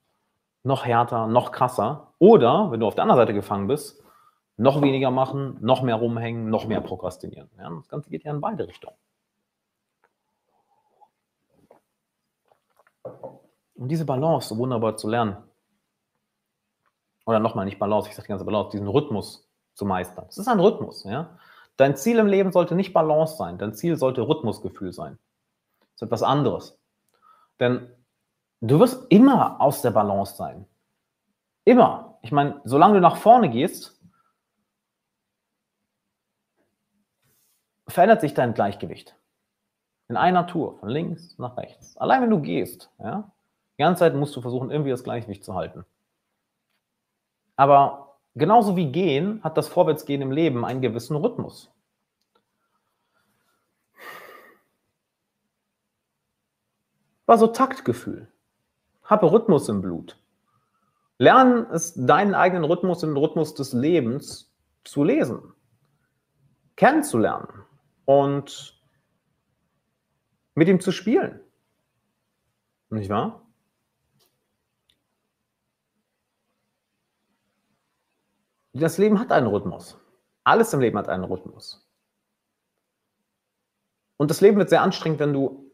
noch härter, noch krasser. Oder, wenn du auf der anderen Seite gefangen bist, noch weniger machen, noch mehr rumhängen, noch mehr prokrastinieren. Ja, das Ganze geht ja in beide Richtungen. Und diese Balance so wunderbar zu lernen, oder nochmal nicht Balance, ich sage die ganze Balance, diesen Rhythmus zu meistern. Es ist ein Rhythmus. Ja? Dein Ziel im Leben sollte nicht Balance sein, dein Ziel sollte Rhythmusgefühl sein. Das ist etwas anderes. Denn du wirst immer aus der Balance sein. Immer. Ich meine, solange du nach vorne gehst, verändert sich dein Gleichgewicht. In einer Tour, von links nach rechts. Allein wenn du gehst, ja, die ganze Zeit musst du versuchen, irgendwie das Gleichgewicht zu halten. Aber genauso wie gehen, hat das Vorwärtsgehen im Leben einen gewissen Rhythmus. War so Taktgefühl. Habe Rhythmus im Blut. Lernen es, deinen eigenen Rhythmus, den Rhythmus des Lebens zu lesen, kennenzulernen und mit ihm zu spielen. Nicht wahr? Das Leben hat einen Rhythmus. Alles im Leben hat einen Rhythmus. Und das Leben wird sehr anstrengend, wenn du,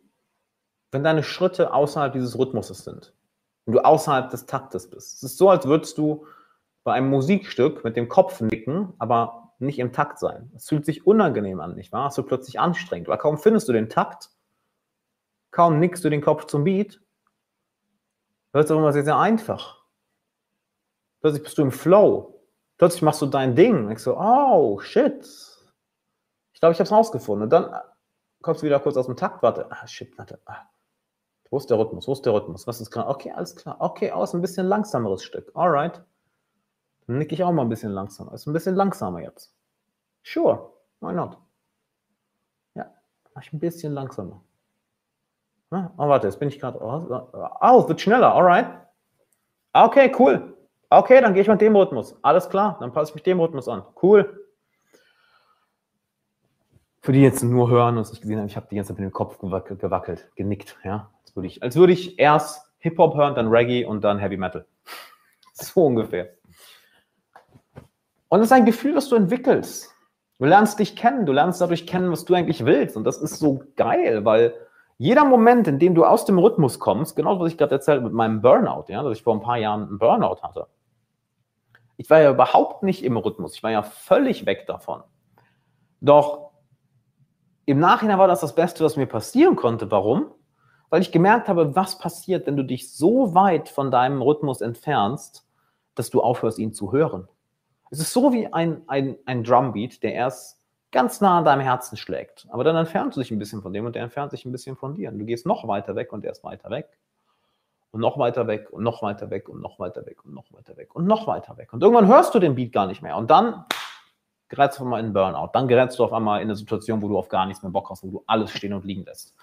wenn deine Schritte außerhalb dieses Rhythmuses sind. Wenn du außerhalb des Taktes bist. Es ist so, als würdest du bei einem Musikstück mit dem Kopf nicken, aber nicht im Takt sein. Es fühlt sich unangenehm an, nicht wahr? Es wird plötzlich anstrengend, weil kaum findest du den Takt, kaum nickst du den Kopf zum Beat, wird es immer sehr, sehr einfach. Plötzlich bist du im Flow. Plötzlich machst du dein Ding. Ich so, oh, shit. Ich glaube, ich habe es rausgefunden. Und dann kommst du wieder kurz aus dem Takt. Warte, ah, shit, warte. Ah. Wo ist der Rhythmus? Wo ist der Rhythmus? Was ist gerade? Okay, alles klar. Okay, aus, ein bisschen langsameres Stück. Alright. Dann nick ich auch mal ein bisschen langsamer. Ist ein bisschen langsamer jetzt. Sure, why not? Ja, mach ich ein bisschen langsamer. Ah, oh, warte, jetzt bin ich gerade. Oh, es wird schneller, alright. Okay, cool. Okay, dann gehe ich mit dem Rhythmus. Alles klar, dann passe ich mich dem Rhythmus an. Cool. Für die jetzt nur hören und es nicht gesehen haben, ich habe die ganze Zeit mit dem Kopf gewackelt, genickt. Ja? Als, würde ich, als würde ich erst Hip-Hop hören, dann Reggae und dann Heavy Metal. So ungefähr. Und es ist ein Gefühl, das du entwickelst. Du lernst dich kennen, du lernst dadurch kennen, was du eigentlich willst. Und das ist so geil, weil jeder Moment, in dem du aus dem Rhythmus kommst, genau was ich gerade erzählt mit meinem Burnout, ja, dass ich vor ein paar Jahren einen Burnout hatte. Ich war ja überhaupt nicht im Rhythmus, ich war ja völlig weg davon. Doch im Nachhinein war das das Beste, was mir passieren konnte. Warum? Weil ich gemerkt habe, was passiert, wenn du dich so weit von deinem Rhythmus entfernst, dass du aufhörst, ihn zu hören. Es ist so wie ein, ein, ein Drumbeat, der erst ganz nah an deinem Herzen schlägt. Aber dann entfernst du dich ein bisschen von dem und der entfernt sich ein bisschen von dir. Und du gehst noch weiter weg und der ist weiter weg. Und noch weiter weg und noch weiter weg und noch weiter weg und noch weiter weg und noch weiter weg. Und irgendwann hörst du den Beat gar nicht mehr. Und dann gerätst du auf einmal in Burnout. Dann gerätst du auf einmal in eine Situation, wo du auf gar nichts mehr Bock hast, wo du alles stehen und liegen lässt.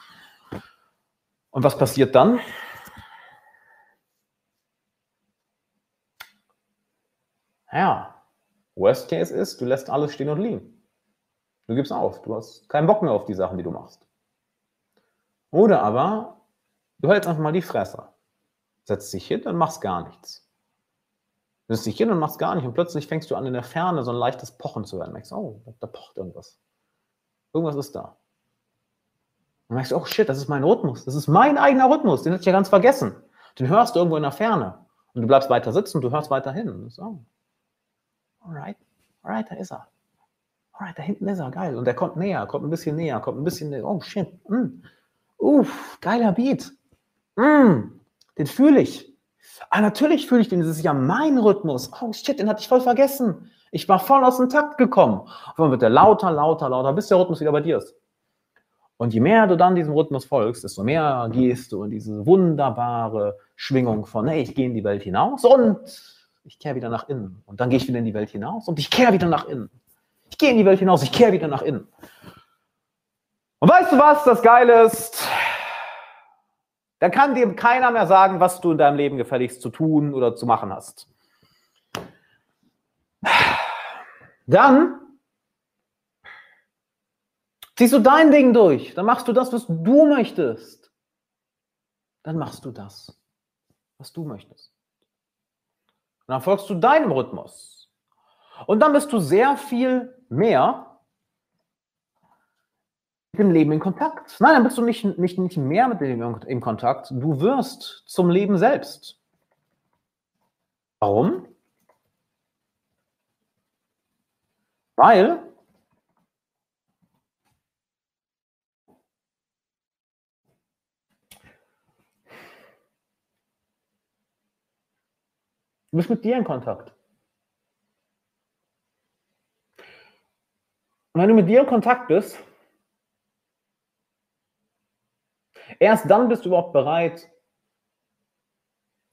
Und was passiert dann? Ja, Worst Case ist, du lässt alles stehen und liegen. Du gibst auf. Du hast keinen Bock mehr auf die Sachen, die du machst. Oder aber, du hältst einfach mal die Fresse. Setzt dich hin und machst gar nichts. Du setzt dich hin und machst gar nicht und plötzlich fängst du an, in der Ferne so ein leichtes Pochen zu hören. Du merkst, oh, da pocht irgendwas. Irgendwas ist da. Und merkst, oh shit, das ist mein Rhythmus. Das ist mein eigener Rhythmus. Den hatte ich ja ganz vergessen. Den hörst du irgendwo in der Ferne. Und du bleibst weiter sitzen und du hörst weiter hin. So. Alright, alright, da ist er. Alright, da hinten ist er, geil. Und er kommt näher, kommt ein bisschen näher, kommt ein bisschen näher. Oh shit. Mm. Uff, geiler Beat. Mm. Den fühle ich. Ah, natürlich fühle ich den. Das ist ja mein Rhythmus. Oh shit, den hatte ich voll vergessen. Ich war voll aus dem Takt gekommen. Und dann wird der lauter, lauter, lauter, bis der Rhythmus wieder bei dir ist. Und je mehr du dann diesem Rhythmus folgst, desto mehr gehst du in diese wunderbare Schwingung von, hey, ich gehe in die Welt hinaus und ich kehre wieder nach innen. Und dann gehe ich wieder in die Welt hinaus und ich kehre wieder nach innen. Ich gehe in die Welt hinaus, ich kehre wieder nach innen. Und weißt du was, das Geile ist? Da kann dir keiner mehr sagen, was du in deinem Leben gefälligst zu tun oder zu machen hast. Dann ziehst du dein Ding durch. Dann machst du das, was du möchtest. Dann machst du das, was du möchtest. Und dann folgst du deinem Rhythmus. Und dann bist du sehr viel mehr mit dem Leben in Kontakt. Nein, dann bist du nicht, nicht, nicht mehr mit dem Leben in Kontakt. Du wirst zum Leben selbst. Warum? Weil Du bist mit dir in Kontakt. Und wenn du mit dir in Kontakt bist, erst dann bist du überhaupt bereit,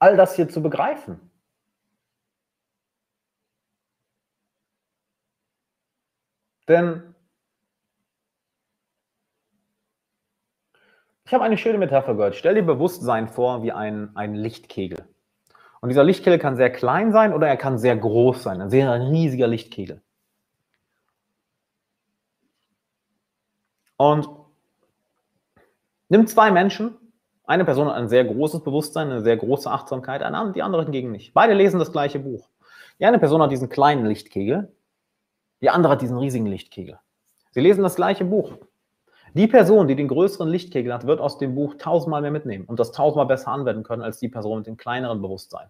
all das hier zu begreifen. Denn ich habe eine schöne Metapher gehört. Stell dir Bewusstsein vor wie ein, ein Lichtkegel. Und dieser Lichtkegel kann sehr klein sein oder er kann sehr groß sein, ein sehr riesiger Lichtkegel. Und nimm zwei Menschen, eine Person hat ein sehr großes Bewusstsein, eine sehr große Achtsamkeit, die andere hingegen nicht. Beide lesen das gleiche Buch. Die eine Person hat diesen kleinen Lichtkegel, die andere hat diesen riesigen Lichtkegel. Sie lesen das gleiche Buch. Die Person, die den größeren Lichtkegel hat, wird aus dem Buch tausendmal mehr mitnehmen und das tausendmal besser anwenden können als die Person mit dem kleineren Bewusstsein.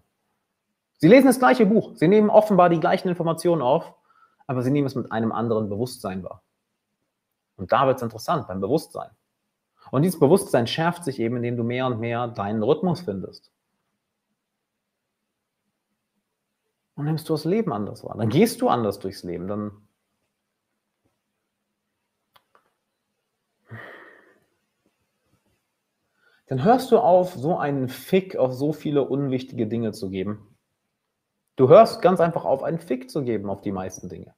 Sie lesen das gleiche Buch, sie nehmen offenbar die gleichen Informationen auf, aber sie nehmen es mit einem anderen Bewusstsein wahr. Und da wird es interessant beim Bewusstsein. Und dieses Bewusstsein schärft sich eben, indem du mehr und mehr deinen Rhythmus findest. Und nimmst du das Leben anders wahr. Dann gehst du anders durchs Leben. Dann dann hörst du auf, so einen Fick auf so viele unwichtige Dinge zu geben. Du hörst ganz einfach auf, einen Fick zu geben auf die meisten Dinge.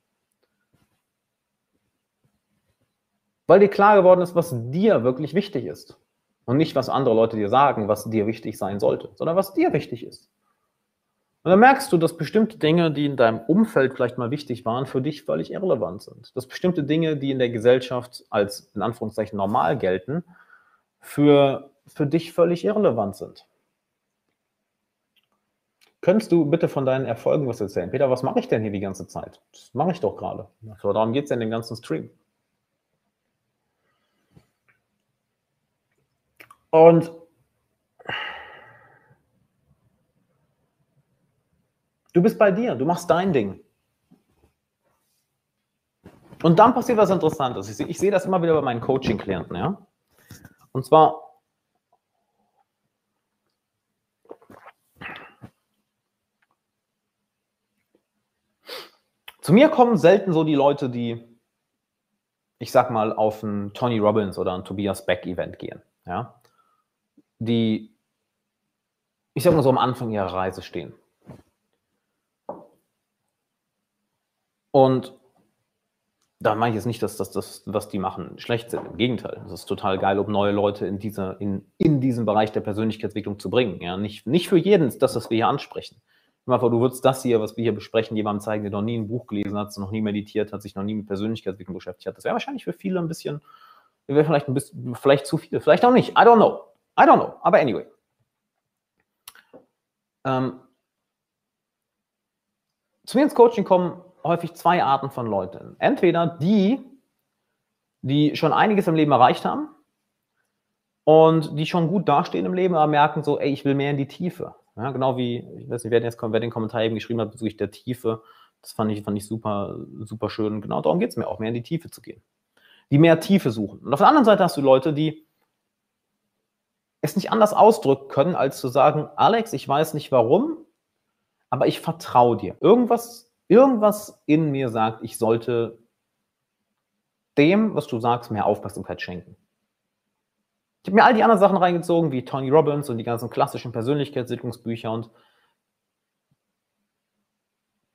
Weil dir klar geworden ist, was dir wirklich wichtig ist. Und nicht, was andere Leute dir sagen, was dir wichtig sein sollte, sondern was dir wichtig ist. Und dann merkst du, dass bestimmte Dinge, die in deinem Umfeld vielleicht mal wichtig waren, für dich völlig irrelevant sind. Dass bestimmte Dinge, die in der Gesellschaft als in Anführungszeichen normal gelten, für, für dich völlig irrelevant sind. Könntest du bitte von deinen Erfolgen was erzählen? Peter, was mache ich denn hier die ganze Zeit? Das mache ich doch gerade. So, darum geht es ja in dem ganzen Stream. Und du bist bei dir, du machst dein Ding. Und dann passiert was Interessantes. Ich, ich sehe das immer wieder bei meinen Coaching-Klienten, ja. Und zwar Zu mir kommen selten so die Leute, die, ich sag mal, auf ein Tony Robbins oder ein Tobias Beck Event gehen. Ja? Die, ich sag mal so, am Anfang ihrer Reise stehen. Und da meine ich jetzt nicht, dass das, das, was die machen, schlecht sind. Im Gegenteil. Es ist total geil, um neue Leute in, diese, in, in diesen Bereich der Persönlichkeitsentwicklung zu bringen. Ja, nicht, nicht für jeden ist das, was wir hier ansprechen. Vor, du würdest das hier, was wir hier besprechen, jemandem zeigen, der noch nie ein Buch gelesen hat, noch nie meditiert hat, sich noch nie mit Persönlichkeitsentwicklung beschäftigt hat. Das wäre wahrscheinlich für viele ein bisschen, wäre vielleicht ein bisschen, vielleicht zu viel, vielleicht auch nicht. I don't know. I don't know. Aber anyway. Ähm, zu mir ins Coaching kommen häufig zwei Arten von Leuten. Entweder die, die schon einiges im Leben erreicht haben und die schon gut dastehen im Leben, aber merken so, ey, ich will mehr in die Tiefe. Ja, genau wie, ich weiß nicht, wer, jetzt, wer den Kommentar eben geschrieben hat bezüglich der Tiefe. Das fand ich, fand ich super, super schön. Genau darum geht es mir auch, mehr in die Tiefe zu gehen. Die mehr Tiefe suchen. Und auf der anderen Seite hast du Leute, die es nicht anders ausdrücken können, als zu sagen, Alex, ich weiß nicht warum, aber ich vertraue dir. Irgendwas, irgendwas in mir sagt, ich sollte dem, was du sagst, mehr Aufmerksamkeit schenken. Ich habe mir all die anderen Sachen reingezogen, wie Tony Robbins und die ganzen klassischen Persönlichkeitsentwicklungsbücher und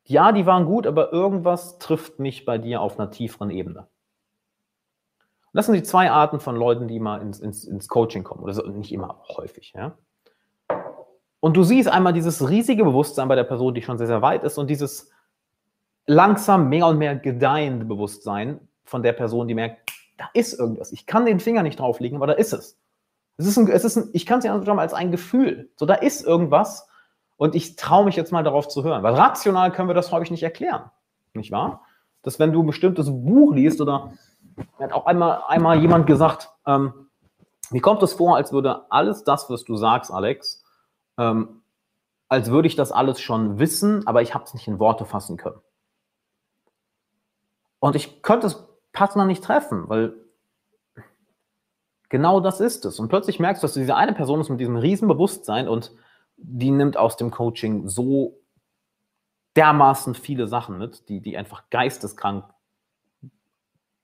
ja, die waren gut, aber irgendwas trifft mich bei dir auf einer tieferen Ebene. Und das sind die zwei Arten von Leuten, die mal ins, ins, ins Coaching kommen. Oder so, nicht immer, häufig. Ja? Und du siehst einmal dieses riesige Bewusstsein bei der Person, die schon sehr, sehr weit ist, und dieses langsam mehr und mehr gedeihende Bewusstsein von der Person, die merkt, da ist irgendwas. Ich kann den Finger nicht drauflegen, aber da ist es. Es ist ein, es ist ein, ich kann es ja anschauen als ein Gefühl. So, da ist irgendwas und ich traue mich jetzt mal darauf zu hören. Weil rational können wir das häufig nicht erklären. Nicht wahr? Dass wenn du ein bestimmtes Buch liest oder hat auch einmal, einmal jemand gesagt, ähm, mir kommt es vor, als würde alles das, was du sagst, Alex, ähm, als würde ich das alles schon wissen, aber ich habe es nicht in Worte fassen können. Und ich könnte es Partner nicht treffen, weil genau das ist es. Und plötzlich merkst du, dass diese eine Person ist mit diesem riesen Bewusstsein und die nimmt aus dem Coaching so dermaßen viele Sachen mit, die, die einfach geisteskrank,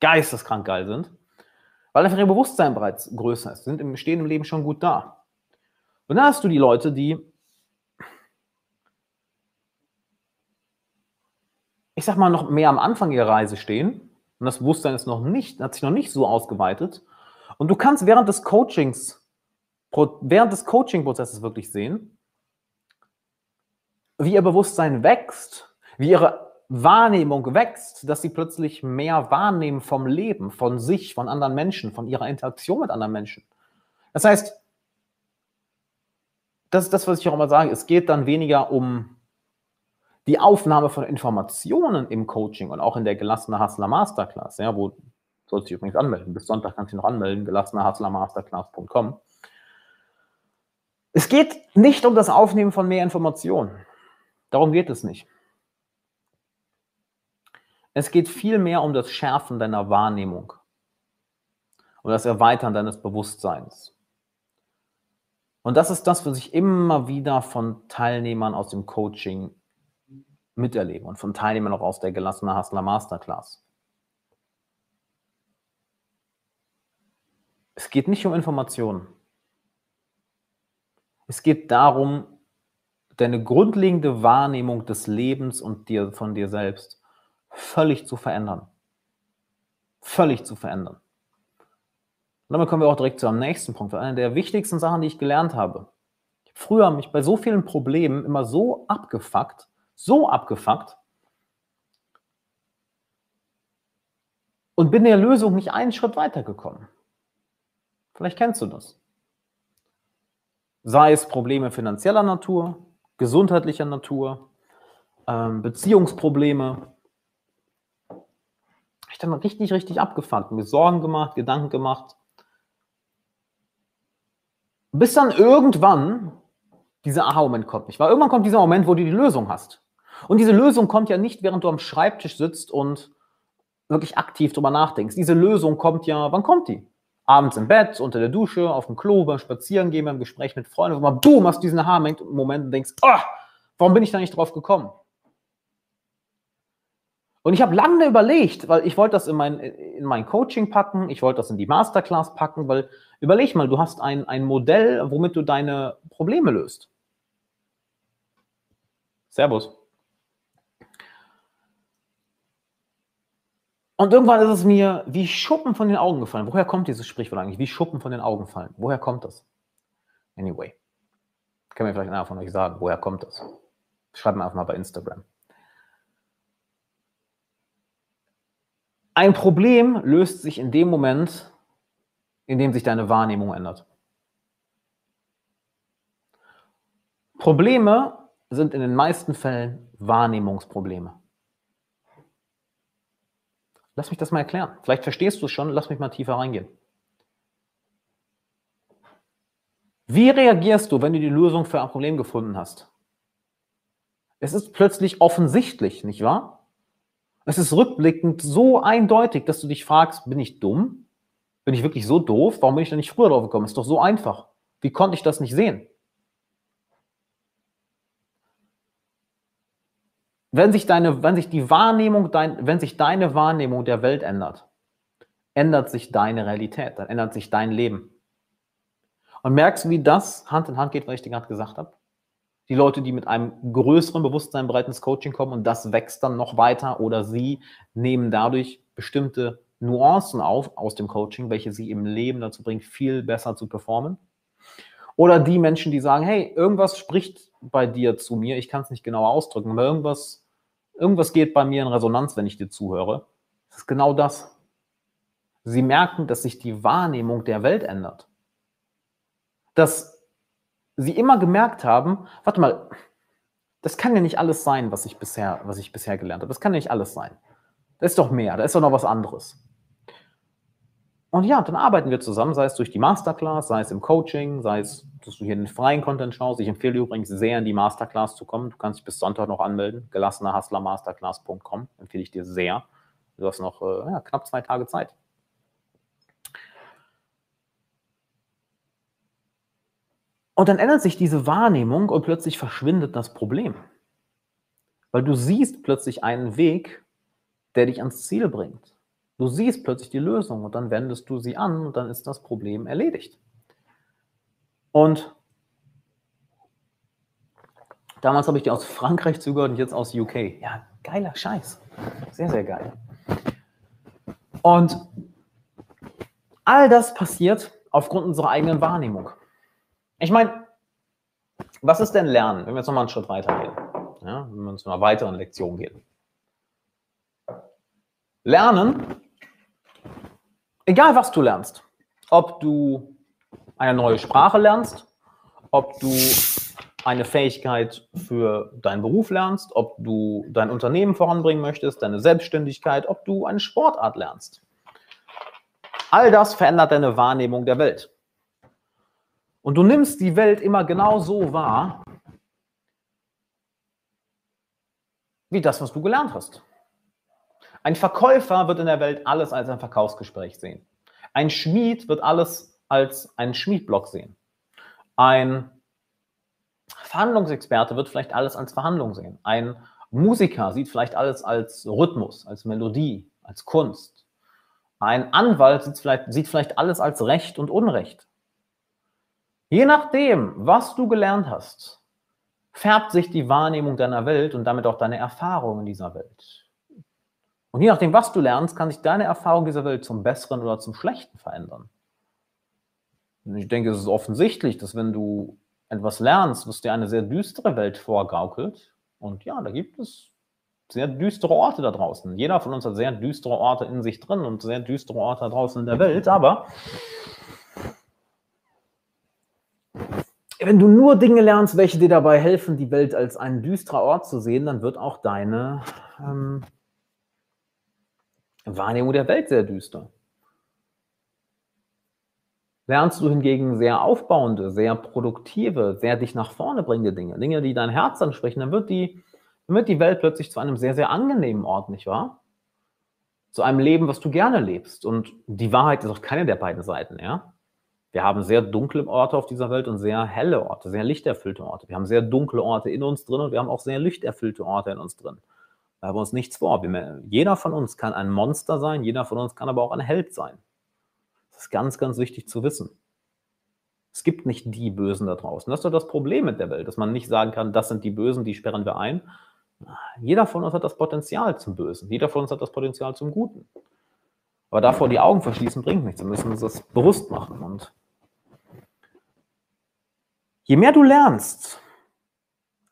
geisteskrank geil sind, weil einfach ihr Bewusstsein bereits größer ist. Sind im stehenden Leben schon gut da. Und dann hast du die Leute, die, ich sag mal, noch mehr am Anfang ihrer Reise stehen und das Bewusstsein ist noch nicht, hat sich noch nicht so ausgeweitet. Und du kannst während des Coachings, während des Coaching-Prozesses wirklich sehen, wie ihr Bewusstsein wächst, wie ihre Wahrnehmung wächst, dass sie plötzlich mehr wahrnehmen vom Leben, von sich, von anderen Menschen, von ihrer Interaktion mit anderen Menschen. Das heißt, das ist das, was ich auch immer sage, es geht dann weniger um die Aufnahme von Informationen im Coaching und auch in der gelassene Hustler Masterclass, ja, wo sollst du dich übrigens anmelden. Bis Sonntag kannst du dich noch anmelden, gelassenerhustlermasterclass.com. Es geht nicht um das Aufnehmen von mehr Informationen. Darum geht es nicht. Es geht vielmehr um das Schärfen deiner Wahrnehmung und das Erweitern deines Bewusstseins. Und das ist das, was ich immer wieder von Teilnehmern aus dem Coaching miterleben und von Teilnehmern auch aus der gelassene Hustler Masterclass. Es geht nicht um Informationen. Es geht darum, deine grundlegende Wahrnehmung des Lebens und dir von dir selbst völlig zu verändern. Völlig zu verändern. Und damit kommen wir auch direkt zu einem nächsten Punkt. Eine der wichtigsten Sachen, die ich gelernt habe. Ich habe früher mich bei so vielen Problemen immer so abgefuckt, so abgefuckt und bin der Lösung nicht einen Schritt weitergekommen. Vielleicht kennst du das. Sei es Probleme finanzieller Natur, gesundheitlicher Natur, ähm, Beziehungsprobleme. Ich dann richtig, richtig abgefuckt, mir Sorgen gemacht, Gedanken gemacht. Bis dann irgendwann dieser Aha-Moment kommt. Nicht wahr? Irgendwann kommt dieser Moment, wo du die Lösung hast. Und diese Lösung kommt ja nicht, während du am Schreibtisch sitzt und wirklich aktiv drüber nachdenkst. Diese Lösung kommt ja, wann kommt die? Abends im Bett, unter der Dusche, auf dem Klo, beim Spazierengehen, beim Gespräch mit Freunden, wo man boom, hast diesen Aha-Moment und denkst, oh, warum bin ich da nicht drauf gekommen? Und ich habe lange überlegt, weil ich wollte das in mein, in mein Coaching packen, ich wollte das in die Masterclass packen, weil überleg mal, du hast ein, ein Modell, womit du deine Probleme löst. Servus. Und irgendwann ist es mir wie Schuppen von den Augen gefallen. Woher kommt dieses Sprichwort eigentlich? Wie Schuppen von den Augen fallen. Woher kommt das? Anyway. Kann mir vielleicht einer von euch sagen, woher kommt das? Schreibt mir einfach mal bei Instagram. Ein Problem löst sich in dem Moment, in dem sich deine Wahrnehmung ändert. Probleme sind in den meisten Fällen Wahrnehmungsprobleme. Lass mich das mal erklären. Vielleicht verstehst du es schon, lass mich mal tiefer reingehen. Wie reagierst du, wenn du die Lösung für ein Problem gefunden hast? Es ist plötzlich offensichtlich, nicht wahr? Es ist rückblickend so eindeutig, dass du dich fragst, bin ich dumm? Bin ich wirklich so doof? Warum bin ich da nicht früher drauf gekommen? Ist doch so einfach. Wie konnte ich das nicht sehen? Wenn sich deine, wenn sich die Wahrnehmung, dein, wenn sich deine Wahrnehmung der Welt ändert, ändert sich deine Realität, dann ändert sich dein Leben. Und merkst du, wie das Hand in Hand geht, was ich dir gerade gesagt habe? Die Leute, die mit einem größeren Bewusstsein bereit ins Coaching kommen und das wächst dann noch weiter oder sie nehmen dadurch bestimmte Nuancen auf aus dem Coaching, welche sie im Leben dazu bringen, viel besser zu performen. Oder die Menschen, die sagen, hey, irgendwas spricht bei dir zu mir, ich kann es nicht genau ausdrücken, aber irgendwas, irgendwas geht bei mir in Resonanz, wenn ich dir zuhöre. Das ist genau das. Sie merken, dass sich die Wahrnehmung der Welt ändert. Dass sie immer gemerkt haben, warte mal, das kann ja nicht alles sein, was ich bisher, was ich bisher gelernt habe. Das kann ja nicht alles sein. Da ist doch mehr, da ist doch noch was anderes. Und ja, dann arbeiten wir zusammen, sei es durch die Masterclass, sei es im Coaching, sei es, dass du hier den freien Content schaust. Ich empfehle übrigens sehr, in die Masterclass zu kommen. Du kannst dich bis Sonntag noch anmelden. gelassenerhustlermasterclass.com empfehle ich dir sehr. Du hast noch äh, ja, knapp zwei Tage Zeit. Und dann ändert sich diese Wahrnehmung und plötzlich verschwindet das Problem. Weil du siehst plötzlich einen Weg, der dich ans Ziel bringt. Du siehst plötzlich die Lösung und dann wendest du sie an und dann ist das Problem erledigt. Und damals habe ich die aus Frankreich zugehört und jetzt aus UK. Ja, geiler Scheiß. Sehr, sehr geil. Und all das passiert aufgrund unserer eigenen Wahrnehmung. Ich meine, was ist denn Lernen, wenn wir jetzt nochmal einen Schritt weiter gehen? Ja, wenn wir uns einer weiteren Lektion gehen. Lernen, egal was du lernst, ob du eine neue Sprache lernst, ob du eine Fähigkeit für deinen Beruf lernst, ob du dein Unternehmen voranbringen möchtest, deine Selbstständigkeit, ob du eine Sportart lernst. All das verändert deine Wahrnehmung der Welt. Und du nimmst die Welt immer genau so wahr, wie das, was du gelernt hast. Ein Verkäufer wird in der Welt alles als ein Verkaufsgespräch sehen. Ein Schmied wird alles als einen Schmiedblock sehen. Ein Verhandlungsexperte wird vielleicht alles als Verhandlung sehen. Ein Musiker sieht vielleicht alles als Rhythmus, als Melodie, als Kunst. Ein Anwalt sieht vielleicht, sieht vielleicht alles als Recht und Unrecht. Je nachdem, was du gelernt hast, färbt sich die Wahrnehmung deiner Welt und damit auch deine Erfahrung in dieser Welt. Und je nachdem, was du lernst, kann sich deine Erfahrung dieser Welt zum Besseren oder zum Schlechten verändern. Und ich denke, es ist offensichtlich, dass wenn du etwas lernst, was dir eine sehr düstere Welt vorgaukelt, und ja, da gibt es sehr düstere Orte da draußen. Jeder von uns hat sehr düstere Orte in sich drin und sehr düstere Orte da draußen in der Welt, aber wenn du nur Dinge lernst, welche dir dabei helfen, die Welt als ein düsterer Ort zu sehen, dann wird auch deine ähm, Wahrnehmung der Welt sehr düster. Lernst du hingegen sehr aufbauende, sehr produktive, sehr dich nach vorne bringende Dinge, Dinge, die dein Herz ansprechen, dann wird die, dann wird die Welt plötzlich zu einem sehr, sehr angenehmen Ort, nicht wahr? Zu einem Leben, was du gerne lebst. Und die Wahrheit ist auf keine der beiden Seiten, ja? Wir haben sehr dunkle Orte auf dieser Welt und sehr helle Orte, sehr lichterfüllte Orte. Wir haben sehr dunkle Orte in uns drin und wir haben auch sehr lichterfüllte Orte in uns drin. Da haben wir uns nichts vor. jeder von uns kann ein Monster sein, jeder von uns kann aber auch ein Held sein. Das ist ganz, ganz wichtig zu wissen. Es gibt nicht die Bösen da draußen. Das ist doch das Problem mit der Welt, dass man nicht sagen kann, das sind die Bösen, die sperren wir ein. Jeder von uns hat das Potenzial zum Bösen. Jeder von uns hat das Potenzial zum Guten. Aber davor die Augen verschließen bringt nichts. Wir müssen uns das bewusst machen. Und je mehr du lernst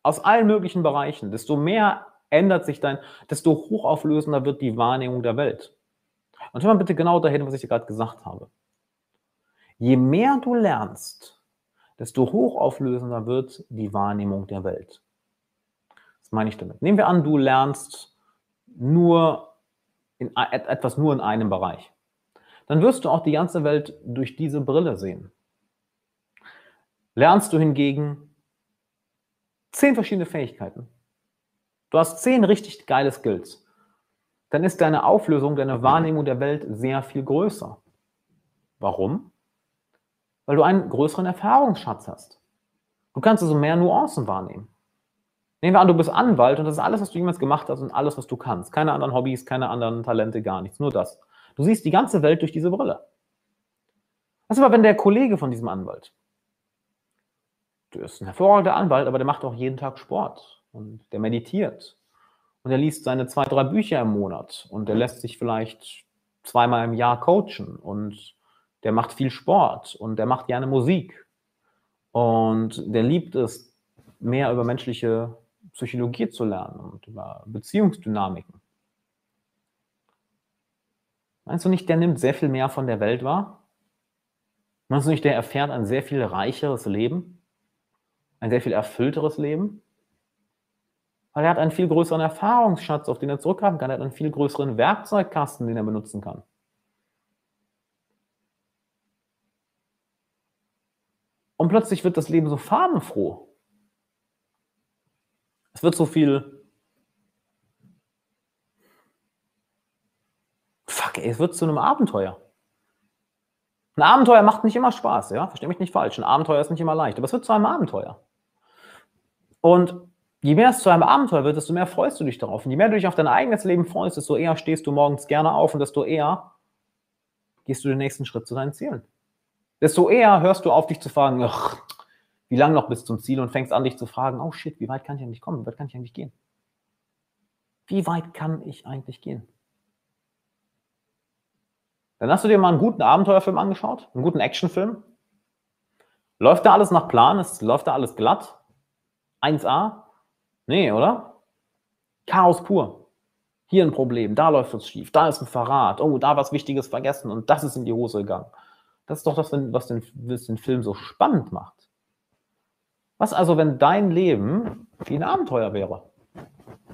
aus allen möglichen Bereichen, desto mehr ändert sich dein, desto hochauflösender wird die Wahrnehmung der Welt. Und schau mal bitte genau dahin, was ich dir gerade gesagt habe. Je mehr du lernst, desto hochauflösender wird die Wahrnehmung der Welt. Was meine ich damit? Nehmen wir an, du lernst nur in, etwas nur in einem Bereich. Dann wirst du auch die ganze Welt durch diese Brille sehen. Lernst du hingegen zehn verschiedene Fähigkeiten. Du hast zehn richtig geile Skills. Dann ist deine Auflösung, deine Wahrnehmung der Welt sehr viel größer. Warum? Weil du einen größeren Erfahrungsschatz hast. Du kannst also mehr Nuancen wahrnehmen. Nehmen wir an, du bist Anwalt und das ist alles, was du jemals gemacht hast und alles, was du kannst. Keine anderen Hobbys, keine anderen Talente, gar nichts, nur das. Du siehst die ganze Welt durch diese Brille. Was aber, wenn der Kollege von diesem Anwalt, du bist ein hervorragender Anwalt, aber der macht auch jeden Tag Sport und der meditiert und er liest seine zwei, drei Bücher im Monat und der lässt sich vielleicht zweimal im Jahr coachen und der macht viel Sport und der macht gerne Musik und der liebt es, mehr über menschliche Psychologie zu lernen und über Beziehungsdynamiken. Meinst du nicht, der nimmt sehr viel mehr von der Welt wahr? Meinst du nicht, der erfährt ein sehr viel reicheres Leben? Ein sehr viel erfüllteres Leben? Weil er hat einen viel größeren Erfahrungsschatz, auf den er zurückgreifen kann. Er hat einen viel größeren Werkzeugkasten, den er benutzen kann. Und plötzlich wird das Leben so farbenfroh. Es wird so viel. Fuck, ey, es wird zu einem Abenteuer. Ein Abenteuer macht nicht immer Spaß, ja? Versteh mich nicht falsch. Ein Abenteuer ist nicht immer leicht, aber es wird zu einem Abenteuer. Und je mehr es zu einem Abenteuer wird, desto mehr freust du dich darauf. Und je mehr du dich auf dein eigenes Leben freust, desto eher stehst du morgens gerne auf und desto eher gehst du den nächsten Schritt zu deinen Zielen. Desto eher hörst du auf, dich zu fragen, ach, wie lange noch bis zum Ziel und fängst an, dich zu fragen, oh shit, wie weit kann ich eigentlich kommen? Wie weit kann ich eigentlich gehen? Wie weit kann ich eigentlich gehen? Dann hast du dir mal einen guten Abenteuerfilm angeschaut, einen guten Actionfilm. Läuft da alles nach Plan? Ist, läuft da alles glatt? 1A? Nee, oder? Chaos pur. Hier ein Problem, da läuft es schief, da ist ein Verrat, oh, da was Wichtiges vergessen und das ist in die Hose gegangen. Das ist doch das, was den, was den Film so spannend macht. Was also, wenn dein Leben wie ein Abenteuer wäre?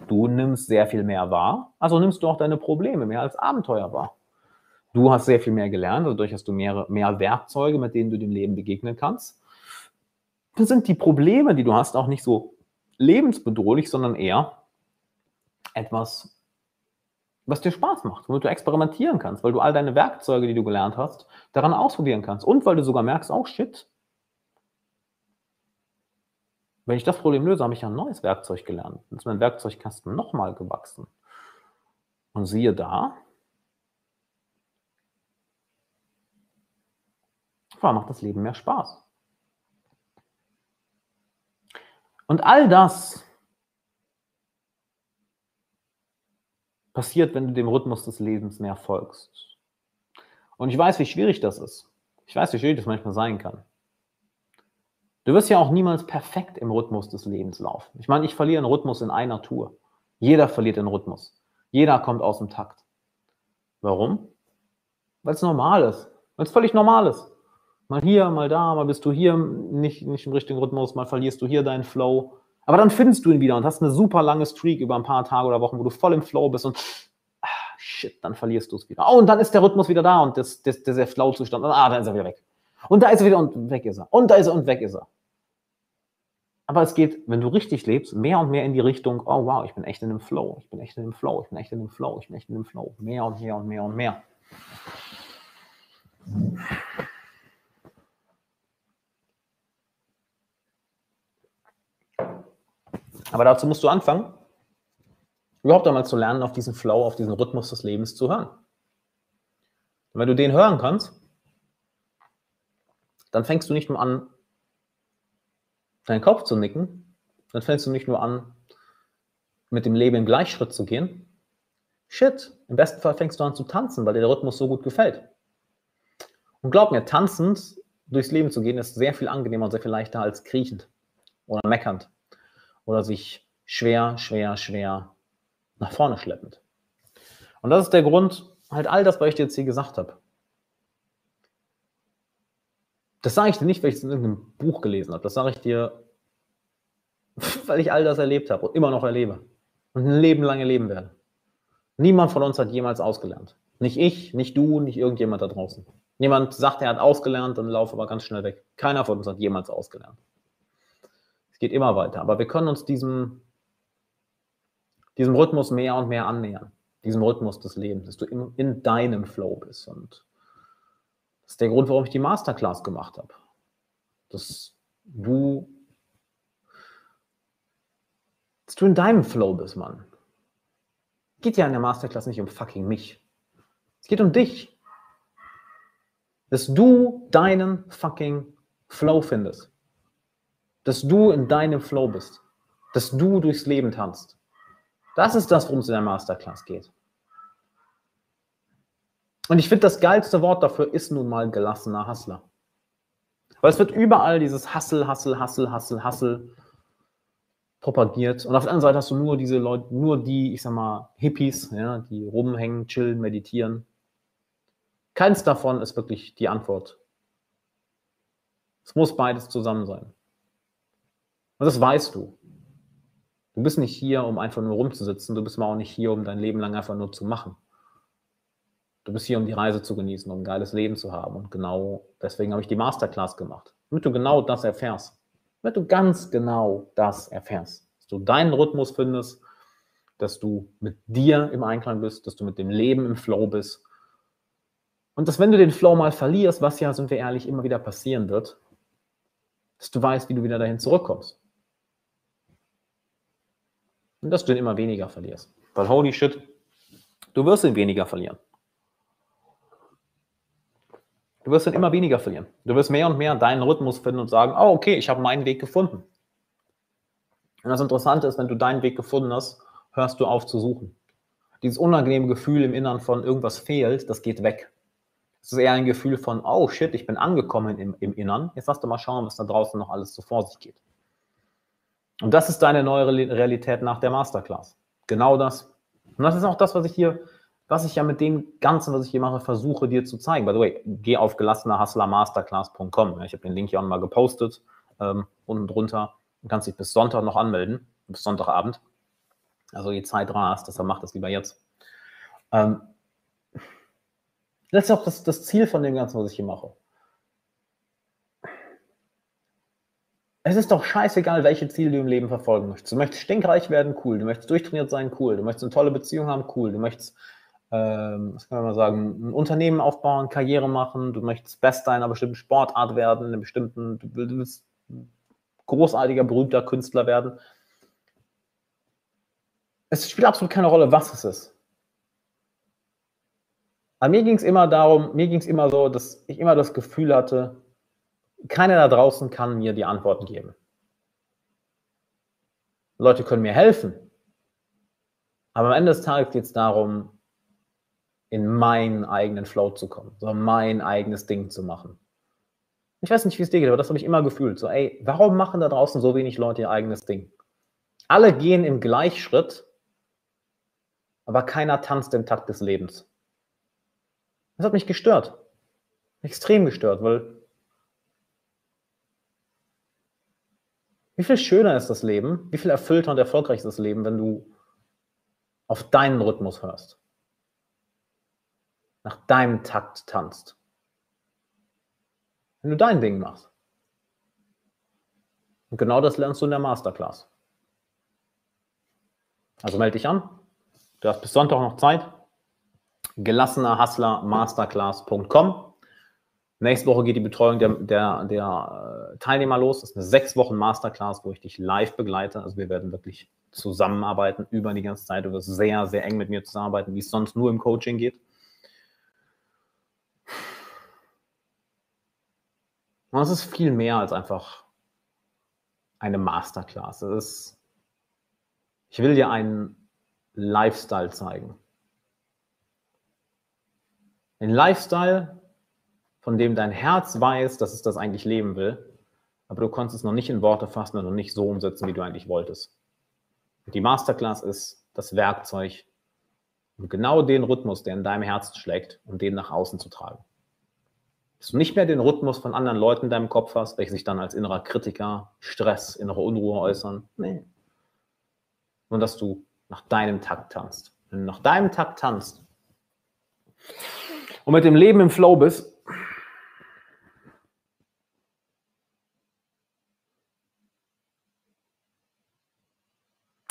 Du nimmst sehr viel mehr wahr, also nimmst du auch deine Probleme mehr als Abenteuer wahr. Du hast sehr viel mehr gelernt, dadurch hast du mehr, mehr Werkzeuge, mit denen du dem Leben begegnen kannst. Dann sind die Probleme, die du hast, auch nicht so lebensbedrohlich, sondern eher etwas, was dir Spaß macht, womit du experimentieren kannst, weil du all deine Werkzeuge, die du gelernt hast, daran ausprobieren kannst. Und weil du sogar merkst, oh shit, wenn ich das Problem löse, habe ich ein neues Werkzeug gelernt. Dann ist mein Werkzeugkasten nochmal gewachsen. Und siehe da, vor macht das Leben mehr Spaß. Und all das passiert, wenn du dem Rhythmus des Lebens mehr folgst. Und ich weiß, wie schwierig das ist. Ich weiß, wie schwierig das manchmal sein kann. Du wirst ja auch niemals perfekt im Rhythmus des Lebens laufen. Ich meine, ich verliere einen Rhythmus in einer Tour. Jeder verliert den Rhythmus. Jeder kommt aus dem Takt. Warum? Weil es normal ist. Weil es völlig normal ist. Mal hier, mal da, mal bist du hier nicht, nicht im richtigen Rhythmus, mal verlierst du hier deinen Flow. Aber dann findest du ihn wieder und hast eine super lange Streak über ein paar Tage oder Wochen, wo du voll im Flow bist und ah, shit, dann verlierst du es wieder. Oh, und dann ist der Rhythmus wieder da und das, das, der Flow-Zustand, ah, dann ist er wieder weg. Und da ist er wieder und weg ist er. Und da ist er und weg ist er. Aber es geht, wenn du richtig lebst, mehr und mehr in die Richtung, oh wow, ich bin echt in dem Flow, ich bin echt in dem Flow, ich bin echt in dem Flow, ich bin echt in dem Flow. Mehr und mehr und mehr und mehr. Aber dazu musst du anfangen, überhaupt einmal zu lernen, auf diesen Flow, auf diesen Rhythmus des Lebens zu hören. Und wenn du den hören kannst, dann fängst du nicht nur an, deinen Kopf zu nicken, dann fängst du nicht nur an, mit dem Leben im Gleichschritt zu gehen. Shit, im besten Fall fängst du an zu tanzen, weil dir der Rhythmus so gut gefällt. Und glaub mir, tanzend durchs Leben zu gehen, ist sehr viel angenehmer und sehr viel leichter als kriechend oder meckernd oder sich schwer, schwer, schwer nach vorne schleppend. Und das ist der Grund, halt all das, was ich dir jetzt hier gesagt habe. Das sage ich dir nicht, weil ich es in irgendeinem Buch gelesen habe. Das sage ich dir, weil ich all das erlebt habe und immer noch erlebe und ein Leben lang erleben werde. Niemand von uns hat jemals ausgelernt. Nicht ich, nicht du, nicht irgendjemand da draußen. Jemand sagt, er hat ausgelernt, dann lauf aber ganz schnell weg. Keiner von uns hat jemals ausgelernt. Es geht immer weiter. Aber wir können uns diesem, diesem Rhythmus mehr und mehr annähern. Diesem Rhythmus des Lebens, dass du in, in deinem Flow bist. Und das ist der Grund, warum ich die Masterclass gemacht habe. Dass du, dass du in deinem Flow bist, Mann. Geht ja in der Masterclass nicht um fucking mich. Es geht um dich. Dass du deinen fucking Flow findest. Dass du in deinem Flow bist. Dass du durchs Leben tanzt. Das ist das, worum es in der Masterclass geht. Und ich finde, das geilste Wort dafür ist nun mal gelassener Hustler. Weil es wird überall dieses Hassel, Hassel, Hassel, Hassel, Hassel propagiert. Und auf der anderen Seite hast du nur diese Leute, nur die, ich sag mal, Hippies, ja, die rumhängen, chillen, meditieren. Keins davon ist wirklich die Antwort. Es muss beides zusammen sein. Und das weißt du. Du bist nicht hier, um einfach nur rumzusitzen. Du bist mal auch nicht hier, um dein Leben lang einfach nur zu machen. Du bist hier, um die Reise zu genießen, um ein geiles Leben zu haben. Und genau deswegen habe ich die Masterclass gemacht. Damit du genau das erfährst. Damit du ganz genau das erfährst. Dass du deinen Rhythmus findest, dass du mit dir im Einklang bist, dass du mit dem Leben im Flow bist. Und dass wenn du den Flow mal verlierst, was ja, sind wir ehrlich, immer wieder passieren wird, dass du weißt, wie du wieder dahin zurückkommst. Und dass du ihn immer weniger verlierst. Weil holy shit, du wirst ihn weniger verlieren. Du wirst dann immer weniger verlieren. Du wirst mehr und mehr deinen Rhythmus finden und sagen, oh, okay, ich habe meinen Weg gefunden. Und das Interessante ist, wenn du deinen Weg gefunden hast, hörst du auf zu suchen. Dieses unangenehme Gefühl im Innern von irgendwas fehlt, das geht weg. Es ist eher ein Gefühl von, oh shit, ich bin angekommen im, im Innern. Jetzt lass du mal schauen, was da draußen noch alles so vor sich geht. Und das ist deine neue Realität nach der Masterclass. Genau das. Und das ist auch das, was ich hier was ich ja mit dem Ganzen, was ich hier mache, versuche dir zu zeigen. By the way, geh auf gelassenerhustlermasterclass.com. Ich habe den Link hier auch mal gepostet, ähm, unten drunter. Du kannst dich bis Sonntag noch anmelden, bis Sonntagabend. Also je Zeit hast, deshalb mach das lieber jetzt. Ähm, das ist auch das, das Ziel von dem Ganzen, was ich hier mache. Es ist doch scheißegal, welche Ziele du im Leben verfolgen möchtest. Du möchtest stinkreich werden, cool. Du möchtest durchtrainiert sein, cool. Du möchtest eine tolle Beziehung haben, cool. Du möchtest ähm, was kann man mal sagen, ein Unternehmen aufbauen, Karriere machen, du möchtest Bester in einer bestimmten Sportart werden, in einem bestimmten, du willst großartiger, berühmter Künstler werden. Es spielt absolut keine Rolle, was es ist. Aber mir ging es immer darum, mir ging es immer so, dass ich immer das Gefühl hatte, keiner da draußen kann mir die Antworten geben. Leute können mir helfen. Aber am Ende des Tages geht es darum, in meinen eigenen Flow zu kommen, so mein eigenes Ding zu machen. Ich weiß nicht, wie es dir geht, aber das habe ich immer gefühlt. So, ey, warum machen da draußen so wenig Leute ihr eigenes Ding? Alle gehen im Gleichschritt, aber keiner tanzt im Takt des Lebens. Das hat mich gestört. Extrem gestört, weil wie viel schöner ist das Leben, wie viel erfüllter und erfolgreicher ist das Leben, wenn du auf deinen Rhythmus hörst, nach deinem Takt tanzt. Wenn du dein Ding machst. Und genau das lernst du in der Masterclass. Also melde dich an. Du hast bis Sonntag noch Zeit. Gelassener Hustler Masterclass.com. Nächste Woche geht die Betreuung der, der, der äh, Teilnehmer los. Das ist eine sechs Wochen Masterclass, wo ich dich live begleite. Also wir werden wirklich zusammenarbeiten über die ganze Zeit. Du wirst sehr, sehr eng mit mir zusammenarbeiten, wie es sonst nur im Coaching geht. Und es ist viel mehr als einfach eine Masterclass. Es ist, ich will dir einen Lifestyle zeigen. Ein Lifestyle, von dem dein Herz weiß, dass es das eigentlich leben will, aber du konntest es noch nicht in Worte fassen und noch nicht so umsetzen, wie du eigentlich wolltest. Und die Masterclass ist das Werkzeug, um genau den Rhythmus, der in deinem Herzen schlägt, um den nach außen zu tragen. Dass du nicht mehr den Rhythmus von anderen Leuten in deinem Kopf hast, welche sich dann als innerer Kritiker, Stress, innere Unruhe äußern. Nee. Und dass du nach deinem Takt tanzt. Wenn du nach deinem Takt tanzt und mit dem Leben im Flow bist,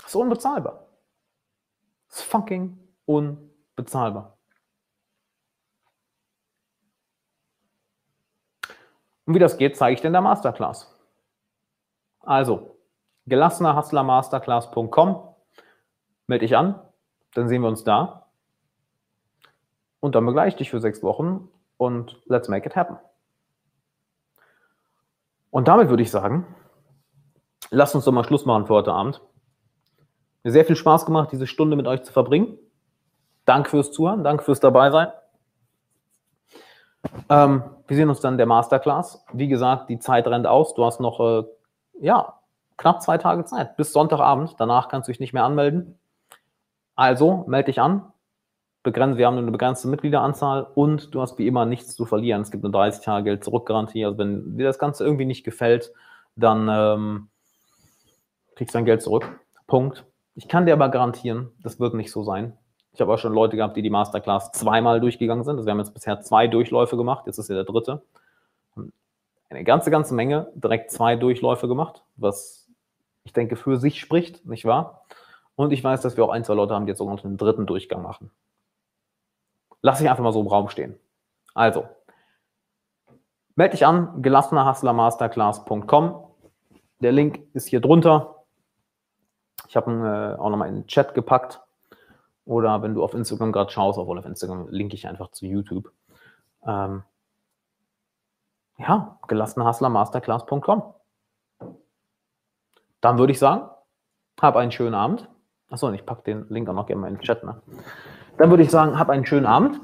ist unbezahlbar. Ist fucking unbezahlbar. Und wie das geht, zeige ich dir in der Masterclass. Also, gelassenerhustlermasterclass.com, melde dich an, dann sehen wir uns da. Und dann begleite ich dich für sechs Wochen und let's make it happen. Und damit würde ich sagen, lasst uns doch mal Schluss machen für heute Abend. Mir sehr viel Spaß gemacht, diese Stunde mit euch zu verbringen. Danke fürs Zuhören, danke fürs Dabeisein. Ähm, wir sehen uns dann der Masterclass. Wie gesagt, die Zeit rennt aus. Du hast noch äh, ja, knapp zwei Tage Zeit bis Sonntagabend. Danach kannst du dich nicht mehr anmelden. Also melde dich an. Begrenzt, wir haben nur eine begrenzte Mitgliederanzahl und du hast wie immer nichts zu verlieren. Es gibt eine 30 Tage Geld zurückgarantie. Also wenn dir das Ganze irgendwie nicht gefällt, dann ähm, kriegst du dein Geld zurück. Punkt. Ich kann dir aber garantieren, das wird nicht so sein. Ich habe auch schon Leute gehabt, die die Masterclass zweimal durchgegangen sind. Also wir haben jetzt bisher zwei Durchläufe gemacht. Jetzt ist ja der dritte. Eine ganze, ganze Menge direkt zwei Durchläufe gemacht, was ich denke für sich spricht, nicht wahr? Und ich weiß, dass wir auch ein, zwei Leute haben, die jetzt sogar noch einen dritten Durchgang machen. Lass ich einfach mal so im Raum stehen. Also, melde dich an, gelassenerhustlermasterclass.com. Der Link ist hier drunter. Ich habe ihn äh, auch nochmal in den Chat gepackt. Oder wenn du auf Instagram gerade schaust, obwohl auf Instagram linke ich einfach zu YouTube. Ähm, ja, gelassenerhustlermasterclass.com. Dann würde ich sagen, hab einen schönen Abend. Achso, und ich packe den Link auch noch gerne mal in den Chat. Ne? Dann würde ich sagen, hab einen schönen Abend.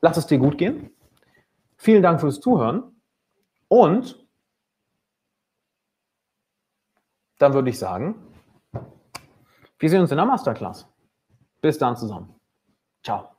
Lass es dir gut gehen. Vielen Dank fürs Zuhören. Und dann würde ich sagen, wir sehen uns in der Masterclass. Bis dann zusammen. Ciao.